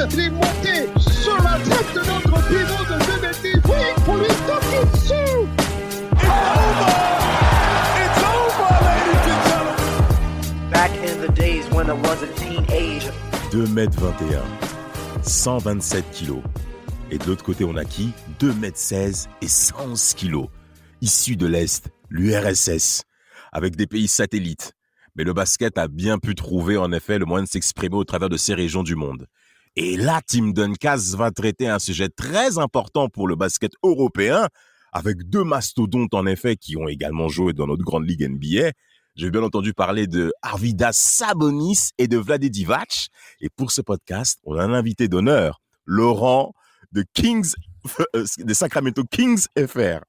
Sa tête. Il est monté sur la tête de notre pivot de 2 mètres. Oui, pour lui taper dessus. It's over! It's over, ladies and gentlemen! Back in the days when I was a teenager. 2m21, 127 kilos. Et de l'autre côté, on a qui? 2m16 et 111 kilos. Issus de l'Est, l'URSS, avec des pays satellites. Mais le basket a bien pu trouver en effet le moyen de s'exprimer au travers de ces régions du monde. Et là, Tim Duncas va traiter un sujet très important pour le basket européen, avec deux mastodontes en effet qui ont également joué dans notre grande ligue NBA. J'ai bien entendu parler de Arvidas Sabonis et de Vlade Divac. Et pour ce podcast, on a un invité d'honneur, Laurent de Kings, euh, des Sacramento Kings FR.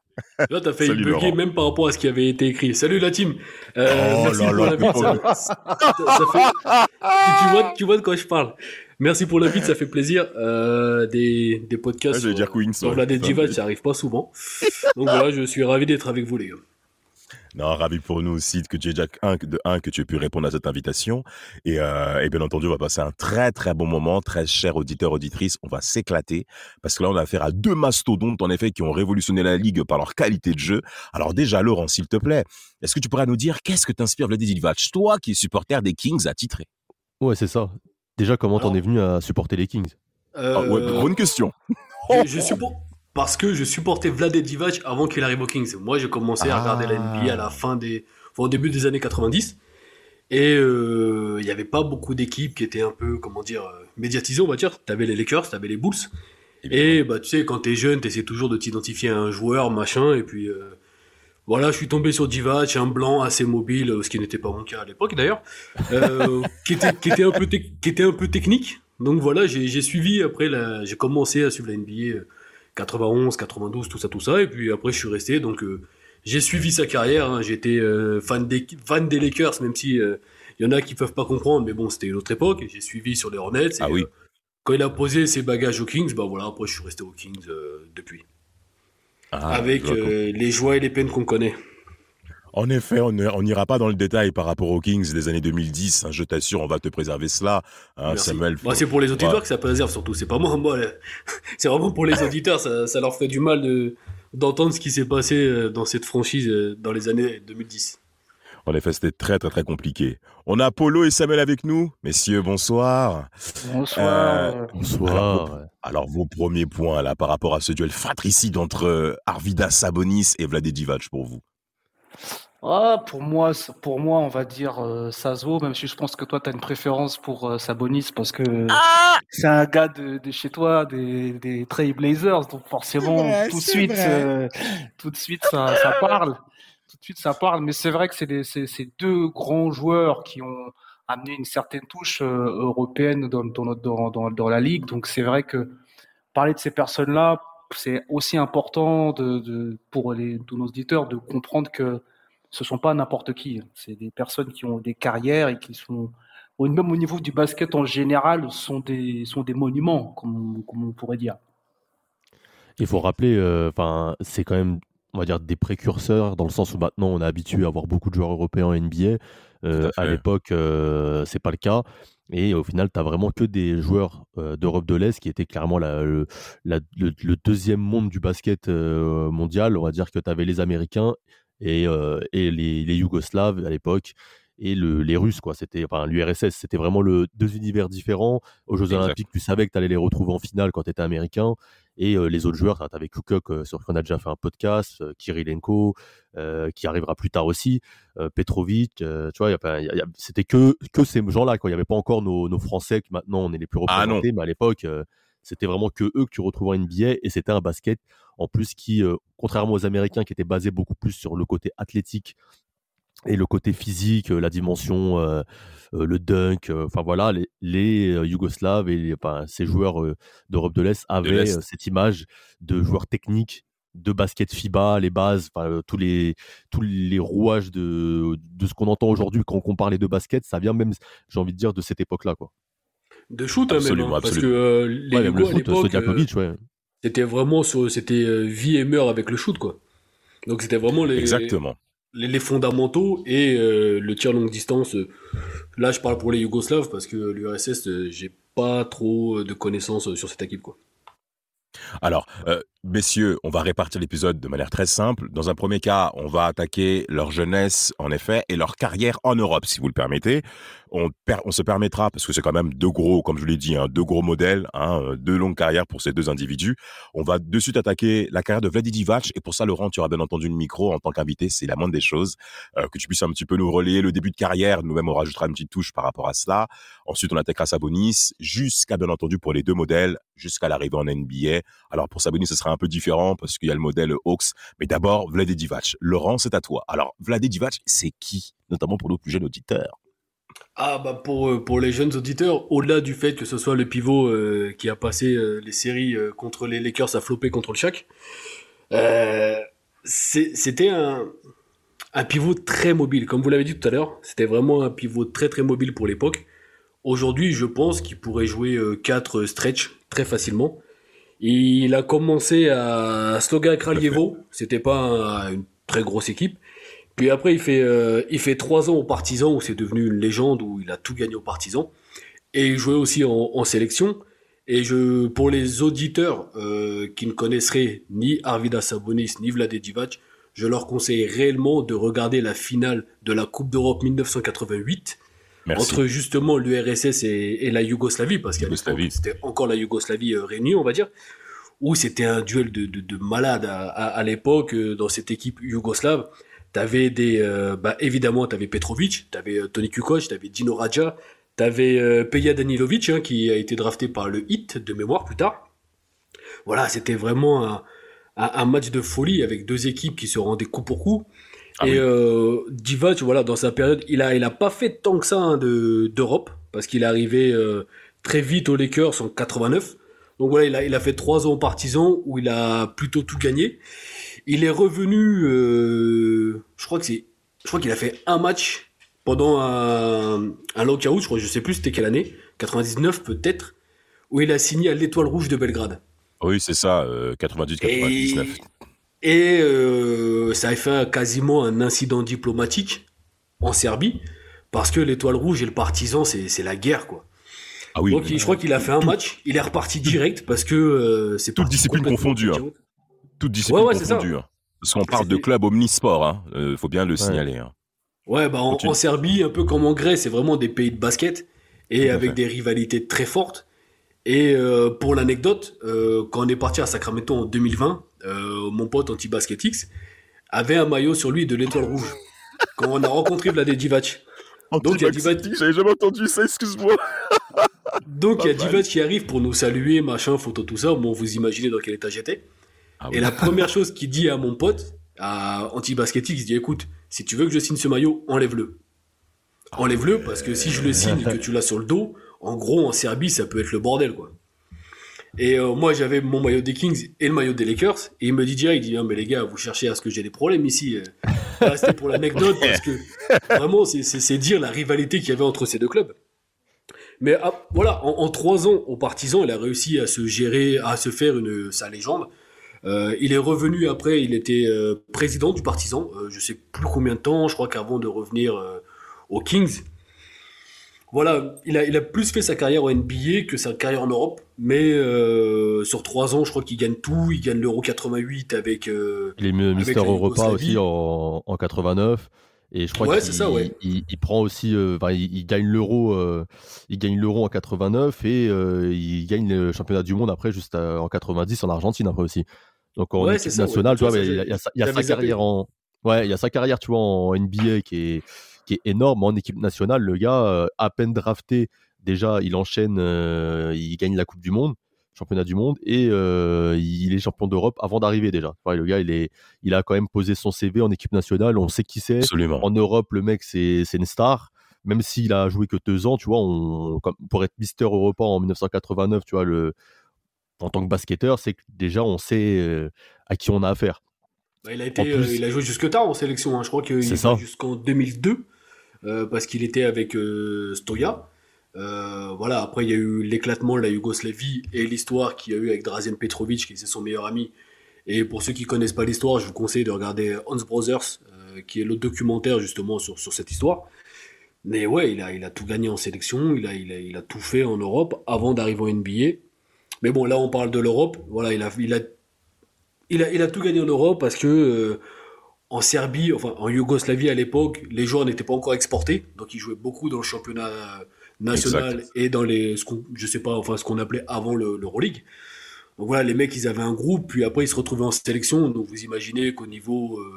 Là, t'as fait Salut, bugger Laurent. même par rapport à ce qui avait été écrit. Salut la team. Euh, Oh merci pour. Ça, ça- fait... tu, tu vois, tu vois de quoi je parle. Merci pour l'invite, ça fait plaisir. Euh, des, des podcasts Ouais, j'allais sur, dire Queens, sur. Vlad et Ça, arrive pas souvent. Donc voilà, je suis ravi d'être avec vous les gars. Non, ravi pour nous aussi que tu aies déjà un, de un que tu aies pu répondre à cette invitation. Et, euh, et bien entendu, on va passer un très très bon moment, très cher auditeur auditrice. On va s'éclater parce que là, on a affaire à deux mastodontes en effet qui ont révolutionné la ligue par leur qualité de jeu. Alors déjà, Laurent, s'il te plaît, est-ce que tu pourrais nous dire qu'est-ce que t'inspire Vlade Divac, toi qui es supporter des Kings attitré? Ouais, c'est ça. Déjà, comment t'en es venu à supporter les Kings? Euh, Ah ouais, bonne question. je, je supporte parce que je supportais Vlad et Divac avant qu'il arrive aux Kings. Moi, j'ai commencé à Ah. regarder la NBA à la fin des, enfin, au début des années 90. Et euh, il n'y avait pas beaucoup d'équipes qui étaient un peu, comment dire, euh, médiatisées, on va dire. T'avais les Lakers, t'avais les Bulls. Et bah, tu sais, quand t'es jeune, t'essaies toujours de t'identifier à un joueur, machin. Et puis, euh, voilà, je suis tombé sur Divac, un blanc assez mobile, euh, ce qui n'était pas mon cas à l'époque d'ailleurs, euh, qui, était, qui, était un peu tec- qui était un peu technique. Donc voilà, j'ai suivi après, j'ai commencé à suivre la NBA euh, 91, 92, tout ça, tout ça. Et puis après, je suis resté. Donc euh, j'ai suivi sa carrière. hein. J'étais euh, fan, des, fan des Lakers, même si il y en a qui peuvent pas comprendre. Mais bon, c'était une autre époque. Et J'ai suivi sur les Hornets. et, Ah oui. quand il a posé ses bagages aux Kings, bah voilà, après je suis resté aux Kings depuis. Ah, avec euh, les joies et les peines qu'on connaît. En effet, on n'ira pas dans le détail par rapport aux Kings des années 2010. hein, je t'assure, on va te préserver cela. hein, Merci. Samuel, Bah, c'est pour les auditeurs Ouais. que ça préserve surtout. C'est pas moi, moi. C'est vraiment pour les auditeurs. Ça, ça leur ferait du mal de d'entendre ce qui s'est passé euh, dans cette franchise euh, dans les années 2010. En effet, c'était très très très compliqué. On a Polo et Samuel avec nous. Messieurs, bonsoir. Bonsoir. Euh, Bonsoir. Alors, vos premiers points là par rapport à ce duel fratricide entre euh, Arvidas Sabonis et Vlade Divac pour vous? Ah, pour moi, pour moi, on va dire euh, ça se vaut, même si je pense que toi, tu as une préférence pour euh, Sabonis parce que c'est un gars de, de chez toi, des, des Trail Blazers, donc forcément, tout de suite, euh, tout de suite, ça, ça parle. Tout de suite, ça parle. Mais c'est vrai que c'est c'est deux grands joueurs qui ont amené une certaine touche euh, européenne dans, dans, dans, dans, la ligue. Donc c'est vrai que parler de ces personnes-là, c'est aussi important de, de, pour les, tous nos auditeurs de comprendre que ce sont pas n'importe qui. C'est des personnes qui ont des carrières et qui sont, même au niveau du basket en général, sont des, sont des monuments, comme, comme on pourrait dire. Il faut rappeler, euh, c'est quand même, on va dire, des précurseurs dans le sens où maintenant on est habitué à avoir beaucoup de joueurs européens en NBA. Euh, à l'époque, euh, c'est pas le cas. Et au final, tu as vraiment que des joueurs euh, d'Europe de l'Est qui étaient clairement la- le, la- le- le deuxième monde du basket euh, mondial. On va dire que tu avais les Américains et, et les, les Yougoslaves à l'époque et le- les Russes, quoi. C'était enfin, l'URSS. C'était vraiment le, deux univers différents. Aux Jeux. Olympiques, tu savais que tu allais les retrouver en finale quand tu étais américain. Et euh, les autres joueurs, tu avais Kukuk, euh, sur qui on a déjà fait un podcast, euh, Kirilenko, qui arrivera plus tard aussi, Petrovic, tu vois, c'était que, que ces gens-là. Il n'y avait pas encore nos, nos Français, que maintenant on est les plus Ah représentés, mais à l'époque, C'était vraiment que eux que tu retrouvais en NBA et c'était un basket en plus qui, euh, contrairement aux Américains qui étaient basés beaucoup plus sur le côté athlétique et le côté physique, euh, la dimension, euh, euh, le dunk, euh, enfin voilà, les, les, Yougoslaves et les- enfin, ces joueurs d'Europe de l'Est avaient cette image de joueurs techniques, de basket FIBA, les bases, tous les tous les rouages de, de ce qu'on entend aujourd'hui quand on compare les deux baskets, ça vient même, j'ai envie de dire, de cette époque-là, quoi. De shoot, hein, même, Absolument, hein, parce que les Ouais, le Yougos, ouais. euh, c'était vraiment c'était vie et mort avec le shoot, quoi. Donc c'était vraiment les, Exactement. Les, fondamentaux et euh, le tir longue distance. Là, je parle pour les Yougoslaves parce que l'URSS, euh, j'ai pas trop euh, de connaissances sur cette équipe, quoi. Alors, messieurs, on va répartir l'épisode de manière très simple. Dans un premier cas, on va attaquer leur jeunesse, en effet, et leur carrière en Europe, si vous le permettez. On, se permettra, parce que c'est quand même deux gros, comme je vous l'ai dit, hein, deux gros modèles, hein, euh, deux longues carrières pour ces deux individus. On va de suite attaquer la carrière de Vladi Divac, et pour ça, Laurent, tu auras bien entendu le micro en tant qu'invité, c'est la moindre des choses, euh, que tu puisses un petit peu nous relayer le début de carrière, nous-mêmes on rajoutera une petite touche par rapport à cela. Ensuite, on attaquera Sabonis, jusqu'à bien entendu pour les deux modèles, jusqu'à l'arrivée en NBA. Alors pour Sabonis, ce sera un peu différent parce qu'il y a le modèle Hawks. Mais d'abord, Vlade Divac. Laurent, c'est à toi. Alors, Vlade Divac, c'est qui? Notamment pour nos plus jeunes auditeurs. Ah bah pour, euh, pour les jeunes auditeurs, au-delà du fait que ce soit le pivot euh, qui a passé euh, les séries contre les Lakers à flopper contre le Shaq, c'était un, un pivot très mobile. Comme vous l'avez dit tout à l'heure, c'était vraiment un pivot très très mobile pour l'époque. Aujourd'hui, je pense qu'il pourrait jouer 4 stretch très facilement. Il a commencé à Sloga Kraljevo, c'était pas un- une très grosse équipe. Puis après, il fait, euh, il fait trois ans au Partizan, où c'est devenu une légende, où il a tout gagné au Partizan. Et il jouait aussi en, en sélection. Et je, pour les auditeurs euh, qui ne connaisseraient ni Arvidas Sabonis ni Vlade Divac, je leur conseille réellement de regarder la finale de la Coupe d'Europe 1988 Merci. entre justement l'URSS et, et la Yougoslavie, parce qu'à l'époque, c'était encore la Yougoslavie euh, réunie, on va dire, où c'était un duel de, de, de malades à, à, à l'époque euh, dans cette équipe yougoslave. T'avais des, euh, bah évidemment, t'avais Petrovic, t'avais euh, Toni Kukoc, t'avais Dino Radja, t'avais euh, Peja Danilovic, hein, qui a été drafté par le Hit de mémoire plus tard. Voilà, c'était vraiment un, un, un match de folie avec deux équipes qui se rendaient coup pour coup. Ah et oui. euh, Divac, voilà, dans sa période, il a, il a pas fait tant que ça hein, de d'Europe parce qu'il est arrivé euh, très vite aux Lakers en 89. Donc voilà, il a, il a fait trois ans aux Partisans où il a plutôt tout gagné. Il est revenu, euh, je crois que c'est, je crois qu'il a fait un match pendant un, un lockout, je crois, je sais plus c'était quelle année, 99 peut-être, où il a signé à l'Étoile Rouge de Belgrade. Oui, c'est ça, euh, 98-99. Et euh, ça a fait quasiment un incident diplomatique en Serbie, parce que l'Étoile Rouge et le Partizan, c'est la guerre, quoi. Ah oui, Donc il- je crois qu'il a fait un match, il est reparti direct, parce que euh, c'est Toute discipline complètement confondue, hein. toute discipline Ouais, confondue. hein. Parce qu'on parle de club omnisport, hein. euh, faut bien le signaler. hein. Ouais, bah en, Serbie, un peu comme en Grèce, c'est vraiment des pays de basket et Tout avec fait. des rivalités très fortes. Et euh, pour l'anecdote, quand on est parti à Sacramento en 2020, euh, mon pote anti-basket X avait un maillot sur lui de l'étoile rouge. quand on a rencontré Vlade Divac. Donc il y a Divac, J'avais jamais entendu ça, excuse-moi. donc il y a mal. Divac qui arrive pour nous saluer, machin, photo, tout ça. Bon, vous imaginez dans quel état j'étais. Ah Et oui. la première chose qu'il dit à mon pote, à Anti-Basket X, il dit écoute, si tu veux que je signe ce maillot, enlève-le. Enlève-le parce que si je le signe et que tu l'as sur le dos, en gros, en Serbie, ça peut être le bordel, quoi. Et euh, moi, j'avais mon maillot des Kings et le maillot des Lakers. Et il me dit direct, il dit, Ah, mais les gars, vous cherchez à ce que j'ai des problèmes ici. euh. Là, C'était pour l'anecdote parce que vraiment, c'est- dire la rivalité qu'il y avait entre ces deux clubs. Mais ah, voilà, en, en trois ans au Partizan, il a réussi à se gérer, à se faire une sa légende. Euh, il est revenu après, il était euh, président du Partizan, je sais plus combien de temps, je crois qu'avant de revenir aux Kings. Voilà, il a, il a plus fait sa carrière au NBA que sa carrière en Europe, mais euh, sur trois ans, je crois qu'il gagne tout. Il gagne l'Euro 88 avec. euh, Il est mi- Mister Europa aussi en, en 89. Et je crois Ouais, qu'il c'est ça, ouais. il, il prend aussi, euh, enfin, il, il gagne l'euro, euh, il gagne l'euro en 89 et il gagne le championnat du monde après juste en 90 en Argentine après aussi. Donc en Ouais, ça, nationale, tu vois, il y a, y sa- y a carrière en, ouais, il y a sa carrière, tu vois, en NBA qui est qui est énorme. En équipe nationale, le gars, euh, à peine drafté, déjà, il enchaîne, euh, il gagne la Coupe du Monde. championnat du monde, et euh, il est champion d'Europe avant d'arriver déjà. Le gars, il, est, il a quand même posé son CV en équipe nationale, on sait qui c'est. Absolument. En Europe, le mec, c'est c'est une star. Même s'il a joué que deux ans, tu vois, on, comme, pour être Mister Europa en 1989, tu vois, le, en tant que basketteur, c'est que déjà on sait à qui on a affaire. Bah, il, a été, En plus- euh, il a joué jusque tard en sélection. hein. Je crois qu'il joué jusqu'en 2002 euh, parce qu'il était avec euh, Stoya. Euh, voilà. Après, il y a eu l'éclatement de la Yougoslavie et l'histoire qu'il y a eu avec Drazen Petrovic, qui est son meilleur ami. Et pour ceux qui connaissent pas l'histoire, je vous conseille de regarder Hans Brothers, euh, qui est le documentaire justement sur, sur cette histoire. Mais ouais, il a, il a tout gagné en sélection, il a, il, a, il a tout fait en Europe avant d'arriver en NBA. Mais bon, là, on parle de l'Europe. Voilà, il a, il a il a, il a tout gagné en Europe parce que euh, en Serbie, enfin en Yougoslavie à l'époque, les joueurs n'étaient pas encore exportés, donc il jouait beaucoup dans le championnat national Exact. et dans les, ce qu'on- je sais pas, enfin ce qu'on appelait avant le l'Euroleague. Donc voilà, les mecs, ils avaient un groupe, puis après ils se retrouvaient en sélection. Donc vous imaginez qu'au niveau euh,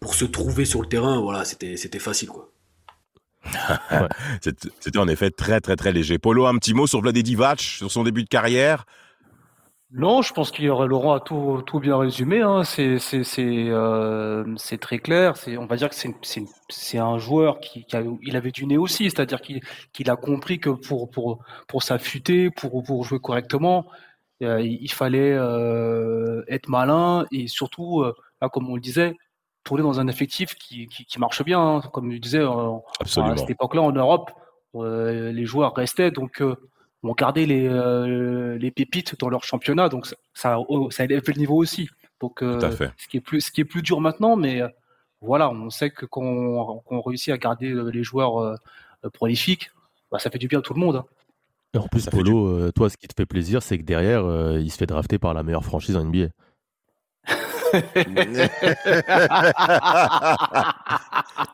pour se trouver sur le terrain, voilà, c'était c'était facile quoi. C'était en effet très très très léger. Polo, un petit mot sur Vlade Divac, sur son début de carrière. Non, je pense qu'il y aurait Laurent a tout, tout bien résumé. Hein. C'est c'est c'est euh, c'est très clair. C'est on va dire que c'est c'est c'est un joueur qui, qui a, il avait du nez aussi, c'est-à-dire qu'il qu'il a compris que pour pour pour s'affûter, pour pour jouer correctement, euh, il, fallait euh, être malin et surtout, euh, là, comme on le disait, tourner dans un effectif qui qui, qui marche bien. hein. Comme je disais, euh, à cette époque-là en Europe, euh, les joueurs restaient donc. Euh, on gardait les, euh, les pépites dans leur championnat, donc ça, ça, oh, ça élève le niveau aussi. Donc, euh, Tout à fait. ce qui est plus, ce qui est plus dur maintenant, mais euh, voilà, on sait que quand on, quand on réussit à garder les joueurs prolifiques, bah, ça fait du bien à tout le monde. hein. Et en plus, Ça Polo, toi, ce qui te fait plaisir, c'est que derrière, euh, il se fait drafter par la meilleure franchise en NBA.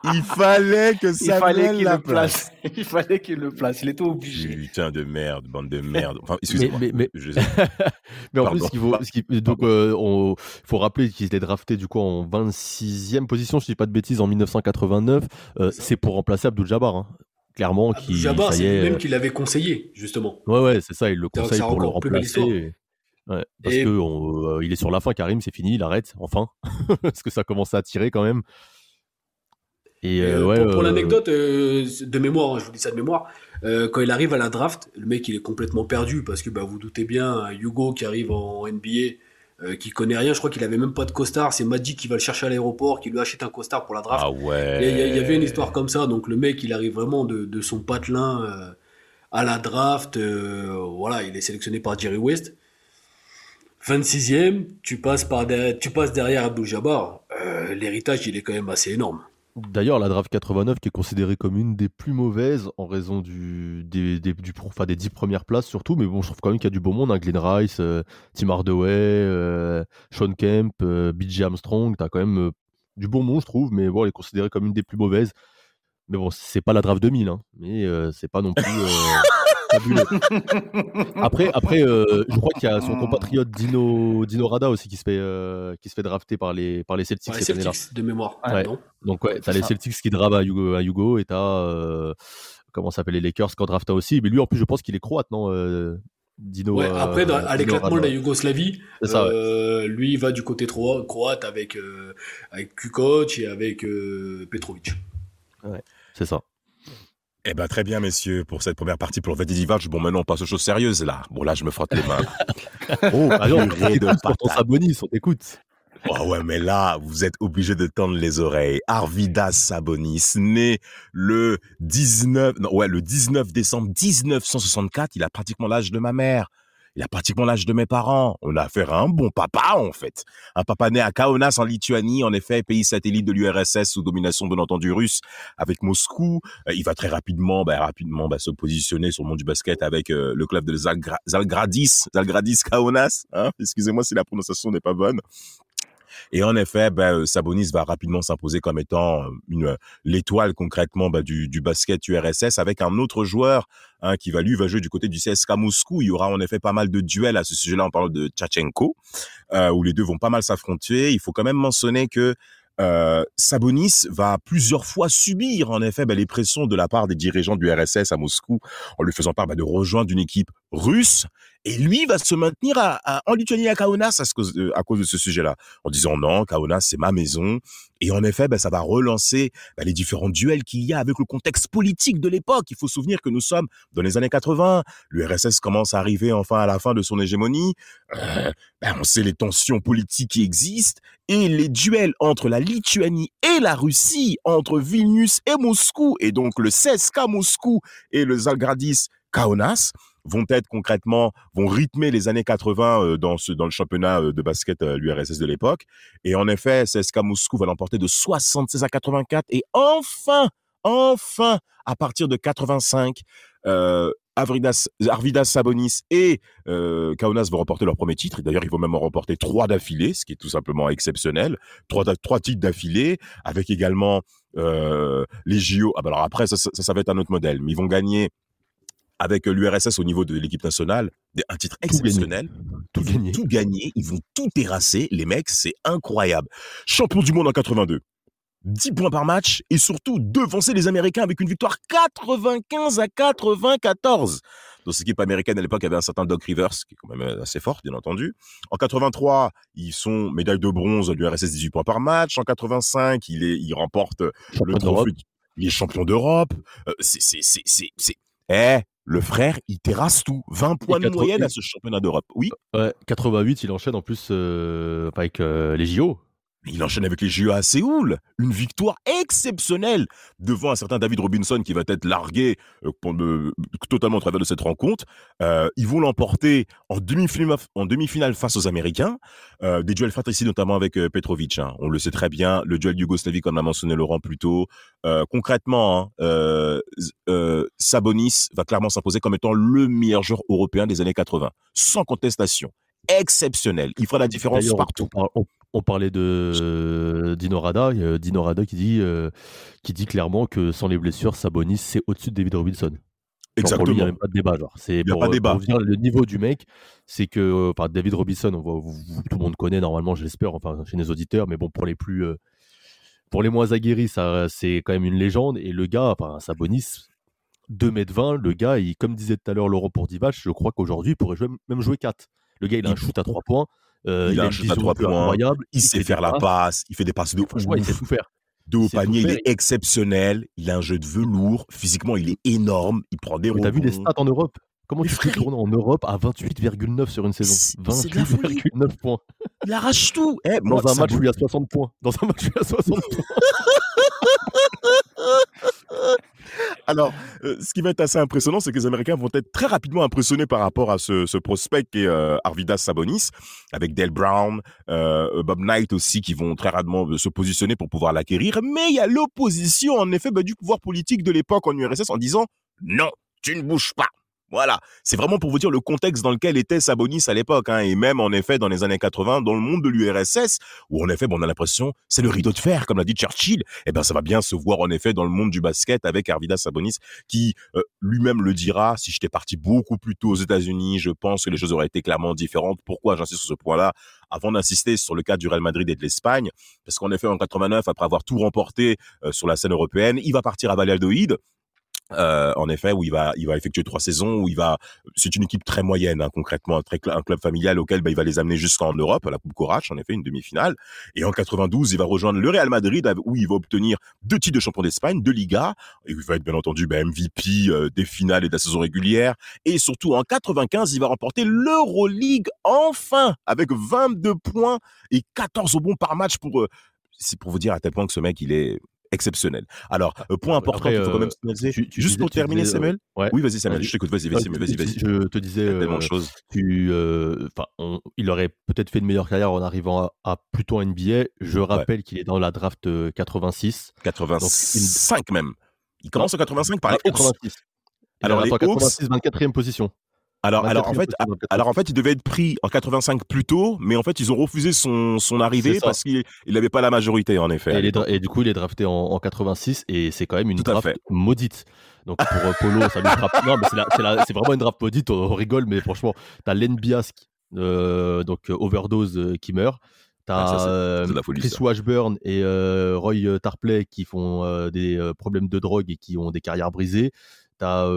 Il fallait que Il ça fallait vienne qu'il la le place. Il fallait qu'il le place. Il était obligé. Putain de merde, bande de merde. Enfin, Mais, excusez-moi. mais, mais, Je- mais en Pardon. plus, ce qu'il faut, ce qui- donc, euh, on- faut rappeler qu'il est drafté du coup en 26e position, je dis pas de bêtises, en 1989. Euh, c'est pour remplacer Abdul Jabbar, hein. clairement. Qui, Jabbar, c'est est, lui-même euh, qui l'avait conseillé justement. Ouais, ouais, c'est ça, il le conseille pour le remplacer. Ouais, parce on- euh, il est sur la fin, Karim, c'est fini, il arrête, enfin. parce que ça commence à tirer quand même. Et Et, euh, euh, ouais, pour pour euh, l'anecdote de mémoire, hein, je vous dis ça de mémoire, quand il arrive à la draft, le mec il est complètement perdu parce que bah, vous doutez bien, Hugo qui arrive en NBA, euh, qui connaît rien, je crois qu'il avait même pas de costard, c'est Magic qui va le chercher à l'aéroport, qui lui achète un costard pour la draft. Ah ouais. Il y, avait une histoire comme ça, donc le mec il arrive vraiment de, de son patelin euh, à la draft, euh, voilà, il est sélectionné par Jerry West. 26e, tu passes, par derrière, tu passes derrière Abdul Jabbar, euh, l'héritage il est quand même assez énorme. D'ailleurs, la draft 89 qui est considérée comme une des plus mauvaises en raison du, des, des, du, enfin, des 10 premières places surtout, mais bon, je trouve quand même qu'il y a du beau monde, hein, Glenn Rice, euh, Tim Hardaway, euh, Sean Kemp, euh, BJ Armstrong, t'as quand même euh, du bon monde, je trouve, mais bon, elle est considérée comme une des plus mauvaises. Mais bon, c'est pas la draft 2000, hein, mais euh, c'est pas non plus euh, fabuleux. Après, après euh, je crois qu'il y a son compatriote Dino, Dino Rada aussi qui se fait, euh, qui se fait drafter par les, par les Celtics Par les cette année-là. Celtics de mémoire, Ouais. non Donc ouais, t'as les. Celtics qui drivent à Hugo, à Hugo et t'as euh, comment ça s'appelle les Lakers qui en draftent aussi. Mais lui en plus je pense qu'il est croate non euh, Dino. Ouais, après, dans- à l'éclatement de Rada. la Yougoslavie, ça, ouais. lui, il va du côté croate avec, euh, avec Kukoc et avec euh, Petrovic. C'est ça. Eh ben très bien messieurs pour cette première partie pour Vlade Divac. Bon maintenant on passe aux choses sérieuses là. Bon là je me frotte les mains. oh Ah non, on. Sabonis, on t'écoute. Oh ouais, mais là, vous êtes obligé de tendre les oreilles. Arvidas Sabonis, né le 19, non, ouais, le 19 décembre 1964, il a pratiquement l'âge de ma mère. Il a pratiquement l'âge de mes parents. On a affaire à un bon papa, en fait. Un papa né à Kaunas, en Lituanie, en effet, pays satellite de l'URSS sous domination, bien entendu, russe, avec Moscou. Euh, il va très rapidement, bah, rapidement, bah, se positionner sur le monde du basket avec euh, le club de Zalgra- Zalgradis, Zalgradis Kaunas. Hein Excusez-moi si la prononciation n'est pas bonne. Et en effet, ben, euh, Sabonis va rapidement s'imposer comme étant euh, une l'étoile concrètement ben, du, basket URSS avec un autre joueur hein, qui va lui jouer du côté du CSK Moscou. Il y aura en effet pas mal de duels à ce sujet-là. On parle de Tchatchenko, euh, où les deux vont pas mal s'affronter. Il faut quand même mentionner que euh, Sabonis va plusieurs fois subir en effet ben, les pressions de la part des dirigeants du RSS à Moscou en lui faisant part de rejoindre une équipe russe Et lui va se maintenir à, à- en Lituanie à Kaunas à, cause de, à cause de ce sujet-là, en disant non, Kaunas c'est ma maison. Et en effet, ben, ça va relancer ben, les différents duels qu'il y a avec le contexte politique de l'époque. Il faut se souvenir que nous sommes dans les années 80. L'URSS commence à arriver enfin à la fin de son hégémonie. Euh, ben, on sait les tensions politiques qui existent et les duels entre la Lituanie et la Russie, entre Vilnius et Moscou, et donc le CSKA Moscou et le Zalgradis Kaunas vont être concrètement vont rythmer les années 80 euh, dans dans le championnat euh, de basket euh, l'URSS de l'époque et en effet CSKA Moscou va l'emporter de 76 à 84 et enfin enfin à partir de 85 euh, Avridas, Arvidas Sabonis et Kaunas vont remporter leur premier titre. D'ailleurs, ils vont même en remporter trois d'affilée, ce qui est tout simplement exceptionnel. Trois, titres d'affilée, avec également les JO. Ah bah alors après, ça, ça va être un autre modèle. Mais ils vont gagner avec l'URSS au niveau de l'équipe nationale un titre gagné. exceptionnel. Tout gagné. Tout gagner. Ils vont tout terrasser. Les mecs, c'est incroyable. Champion du monde en 82. 10 points par match et surtout devancer les Américains avec une victoire 95 à 94. Dans cette équipe américaine à l'époque, il y avait un certain Doc Rivers qui est quand même assez fort, bien entendu. En 83, ils sont médaille de bronze à l'URSS 18 points par match. En 85, il est, il remporte le Champion d'Europe. trophée. Il est champion d'Europe. Euh, c'est, c'est, c'est, c'est, c'est, eh, le frère, il terrasse tout. 20 points de 80 moyenne à ce championnat d'Europe. Oui. Ouais, 88, il enchaîne en plus euh, avec euh, les JO. Il enchaîne avec les JO à Séoul. Une victoire exceptionnelle devant un certain David Robinson qui va être largué euh, totalement au travers de cette rencontre. Euh, ils vont l'emporter en demi-finale, face aux Américains. Euh, des duels fratricides notamment avec Petrovic. hein. On le sait très bien. Le duel Yougoslavie, comme l'a mentionné Laurent plus tôt. Concrètement, hein, Sabonis va clairement s'imposer comme étant le meilleur joueur européen des années 80. Sans contestation. Exceptionnel. Il fera la différence partout. On, par- on- on parlait de euh, Dino Rada, euh, Dino Rada qui dit, euh, qui dit clairement que sans les blessures, Sabonis c'est au-dessus de David Robinson. Genre, pour lui, il n'y a Exactement. même pas de débat. Genre. C'est Il y a pour, pas de euh, débat. pour le niveau du mec, c'est que euh, enfin, David Robinson, on voit, vous- vous- tout le monde connaît normalement, je l'espère, enfin chez les auditeurs, mais bon pour les plus, euh, pour les moins aguerris, ça c'est quand même une légende. Et le gars, enfin Sabonis, 2m20, le gars, il, comme disait tout à l'heure Laurent pour Divac, je crois qu'aujourd'hui il pourrait jouer- même jouer 4. Le gars, il a un shoot à 3 points. euh, il a a un shoot à vision trois de jeu points, incroyable. Il sait faire des la passe, il fait des passes de Franchement, il sait tout faire. De haut panier, il est exceptionnel. Il a un jeu de velours. Physiquement, il est énorme. Il prend des Mais t'as vu les rebonds. stats en Europe? Comment tu frère, tourner en Europe à 28,9 sur une saison? C'est- c'est de la folie. 28,9 points. Il arrache tout. Eh, Dans moi, un match me- où il y a 60 points. Dans un match où il y a 60 points. Alors, euh, ce qui va être assez impressionnant, c'est que les Américains vont être très rapidement impressionnés par rapport à ce, prospect qui est euh, Arvidas Sabonis, avec Dale Brown, euh, Bob Knight aussi, qui vont très rapidement se positionner pour pouvoir l'acquérir. Mais il y a l'opposition, en effet, bah, du pouvoir politique de l'époque en URSS en disant non, tu ne bouges pas. Voilà, c'est vraiment pour vous dire le contexte dans lequel était Sabonis à l'époque, hein, et même en effet dans les années 80 dans le monde de l'URSS, où en effet bon, on a l'impression c'est le rideau de fer, comme l'a dit Churchill. Eh ben ça va bien se voir en effet dans le monde du basket avec Arvidas Sabonis, qui euh, lui-même le dira. Si j'étais parti beaucoup plus tôt aux États-Unis, je pense que les choses auraient été clairement différentes. Pourquoi j'insiste sur ce point-là? Avant d'insister sur le cas du Real Madrid et de l'Espagne, parce qu'en effet en 89, après avoir tout remporté euh, sur la scène européenne, il va partir à Valladolid. Euh, en effet, où il va, il va effectuer trois saisons, où il va, c'est une équipe très moyenne, hein, concrètement, un, très, un club familial auquel bah, il va les amener jusqu'en Europe, à la Coupe Corach, en effet, une demi-finale. Et en 92, il va rejoindre le Real Madrid, où il va obtenir deux titres de champion d'Espagne, deux Ligas, et il va être bien entendu bah, MVP euh, des finales et de la saison régulière. Et surtout, en 95, il va remporter l'Euroleague, enfin, avec 22 points et 14 bons par match pour, euh, c'est pour vous dire à tel point que ce mec, il est exceptionnel. Alors, euh, point important qu'il faut quand euh, même signaler, tu- tu juste disais- pour terminer, disais, euh, Samuel. ouais. Oui, vas-y, Samuel, je t'écoute, vas-y, vas-y, vas-y, vas-y. Je te disais, euh, tu, euh, on- il aurait peut-être fait une meilleure carrière en arrivant à, à plutôt un NBA. Je rappelle qu'il est dans la draft euh, 86. 85 même. Il commence en 85 par les Hawks. 86. Alors, les attends, Hawks- 86, 24e position. Alors, alors, en 24e fait, alors en fait, il devait être pris en 85 plus tôt, mais en fait, ils ont refusé son, son arrivée parce qu'il il n'avait pas la majorité, en effet. Et, du coup, il est drafté en, en 86 et c'est quand même une Tout draft maudite. Donc pour euh, Polo, ça lui frappe. Non, mais c'est vraiment une draft maudite. On, on rigole, mais franchement, t'as Len Biask, euh, donc euh, overdose euh, qui meurt. T'as Ah, Chris. Washburn et euh, Roy Tarpley qui font des problèmes de drogue et qui ont des carrières brisées. T'as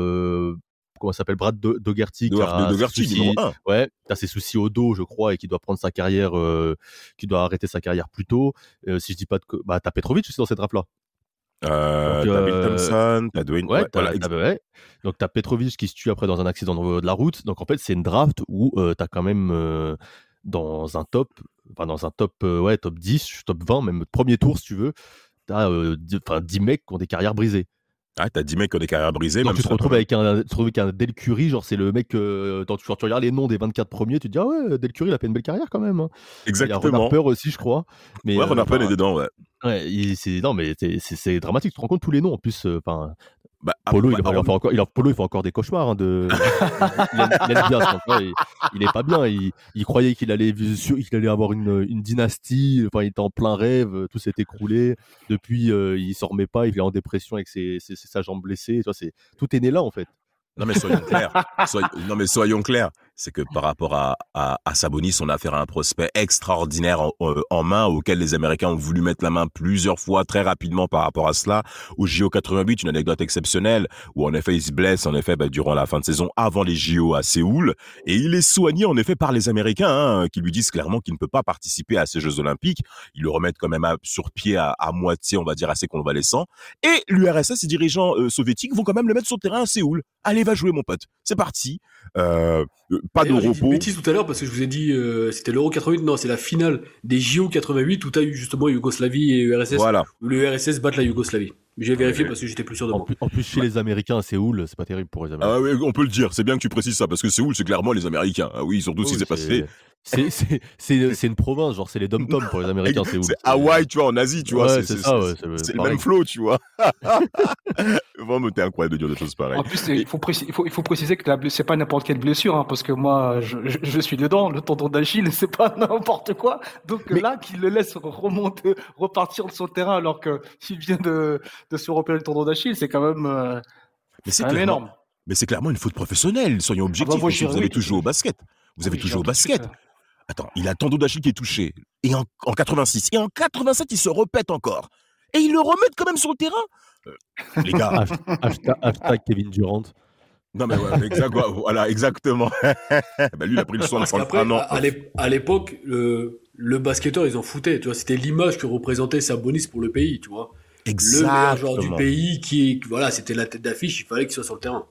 comment s'appelle Brad Do- Dougherty. a soucis-. Ouais, qui a ses soucis au dos, je crois, et qui doit prendre sa carrière, euh, qui doit arrêter sa carrière plus tôt. Euh, si je dis pas de, bah t'as Petrovic aussi dans cette draft là. Euh, t'as Bill euh, Thompson, t'as Dwayne. Ouais, voilà, ex- ouais. Donc t'as Petrovic qui se tue après dans un accident de la route. Donc en fait c'est une draft où euh, t'as quand même dans un top, enfin dans un top, ouais top 10, top 20, même premier tour si tu veux, t'as euh, dix- enfin 10 mecs qui ont des carrières brisées. Ah, t'as 10 mecs qui ont des carrières brisées. Donc tu te retrouves avec un, tu avec un Del Curry, genre c'est le mec, euh, quand tu, quand tu regardes les noms des 24 premiers, tu te dis ah ouais Del Curry il a fait une belle carrière quand même. hein. Il y a Ron Exactement. Harper aussi je crois. Mais, Ouais, euh, Ron Harper enfin, est dedans, ouais. ouais, c'est non mais c'est- dramatique. Tu te rends compte tous les noms en plus. euh, Enfin Bah, Polo, après, il, bah, il en fait encore, il en- Polo, il fait encore des cauchemars. hein, de... il, aime, bien est pas bien. Il, il croyait qu'il allait, qu'il allait avoir une, une dynastie. Enfin, il était en plein rêve. Tout s'est écroulé. Depuis, euh, il s'en remet pas. Il est en dépression avec ses, ses- ses- sa jambe blessée. Tu vois, tout est né là, en fait. Non mais soyons clairs. Soy- Non mais soyons clairs. C'est que par rapport à, à, à Sabonis, on a affaire à un prospect extraordinaire en, en- en main auquel les Américains ont voulu mettre la main plusieurs fois très rapidement par rapport à cela. Au JO 88, une anecdote exceptionnelle où en effet il se blesse en effet bah, durant la fin de saison avant les JO à Séoul et il est soigné en effet par les Américains hein, qui lui disent clairement qu'il ne peut pas participer à ces Jeux Olympiques. Ils le remettent quand même à- sur pied à, à moitié, on va dire assez convalescent. Et l'URSS, les dirigeants euh, soviétiques vont quand même le mettre sur le terrain à Séoul. Allez, va jouer mon pote. C'est parti. Euh, euh, pas de D'ailleurs, j'ai dit une repos. bêtise tout à l'heure parce que je vous ai dit euh, c'était l'Euro 88, non, c'est la finale des JO 88 où tu as eu justement Yougoslavie et URSS. Voilà. Où le URSS bat la Yougoslavie. J'ai vérifié Ouais. parce que j'étais plus sûr de En moi. plus, en plus, chez les Américains à Séoul, c'est pas terrible pour les Américains. Ah oui, on peut le dire. C'est bien que tu précises ça parce que Séoul, c'est clairement les Américains. Ah oui, surtout ce qui s'est passé. C'est, c'est, une province, genre c'est les dom pour les Américains. C'est Hawaï, tu vois, en Asie, tu vois. C'est ça, ouais, c'est- c'est c'est le même flow, tu vois. Vraiment, t'es incroyable de dire des choses pareilles. En plus, il faut, préciser, il faut, il faut préciser que c'est pas n'importe quelle blessure, hein, parce que moi, je, je, je suis dedans, le tendon d'Achille, c'est pas n'importe quoi. Donc là, qu'il le laisse remonter, repartir de son terrain alors que s'il vient de, de se repérer le tendon d'Achille, c'est quand même, euh, Mais quand même énorme. mais c'est clairement une faute professionnelle. Soyons objectifs. bah, moi, vous avez oui, tous joué au basket. Vous avez Oui, tous joué au basket. Attends, il a le tendon d'Achille qui est touché. Et en, en 86. Et en 87, il se répète encore. Et ils le remettent quand même sur le terrain. Euh, les gars. Hashtag, hashtag Kevin Durant. non, mais ouais, exact- voilà, exactement. bah, lui, il a pris le soin de prendre qu'après, un an. à, à l'ép- à l'époque, le, le basketteur, ils en foutaient. Tu vois, c'était l'image que représentait Sabonis pour le pays, tu vois. Le meilleur joueur du pays qui, voilà, c'était la tête d'affiche, il fallait qu'il soit sur le terrain.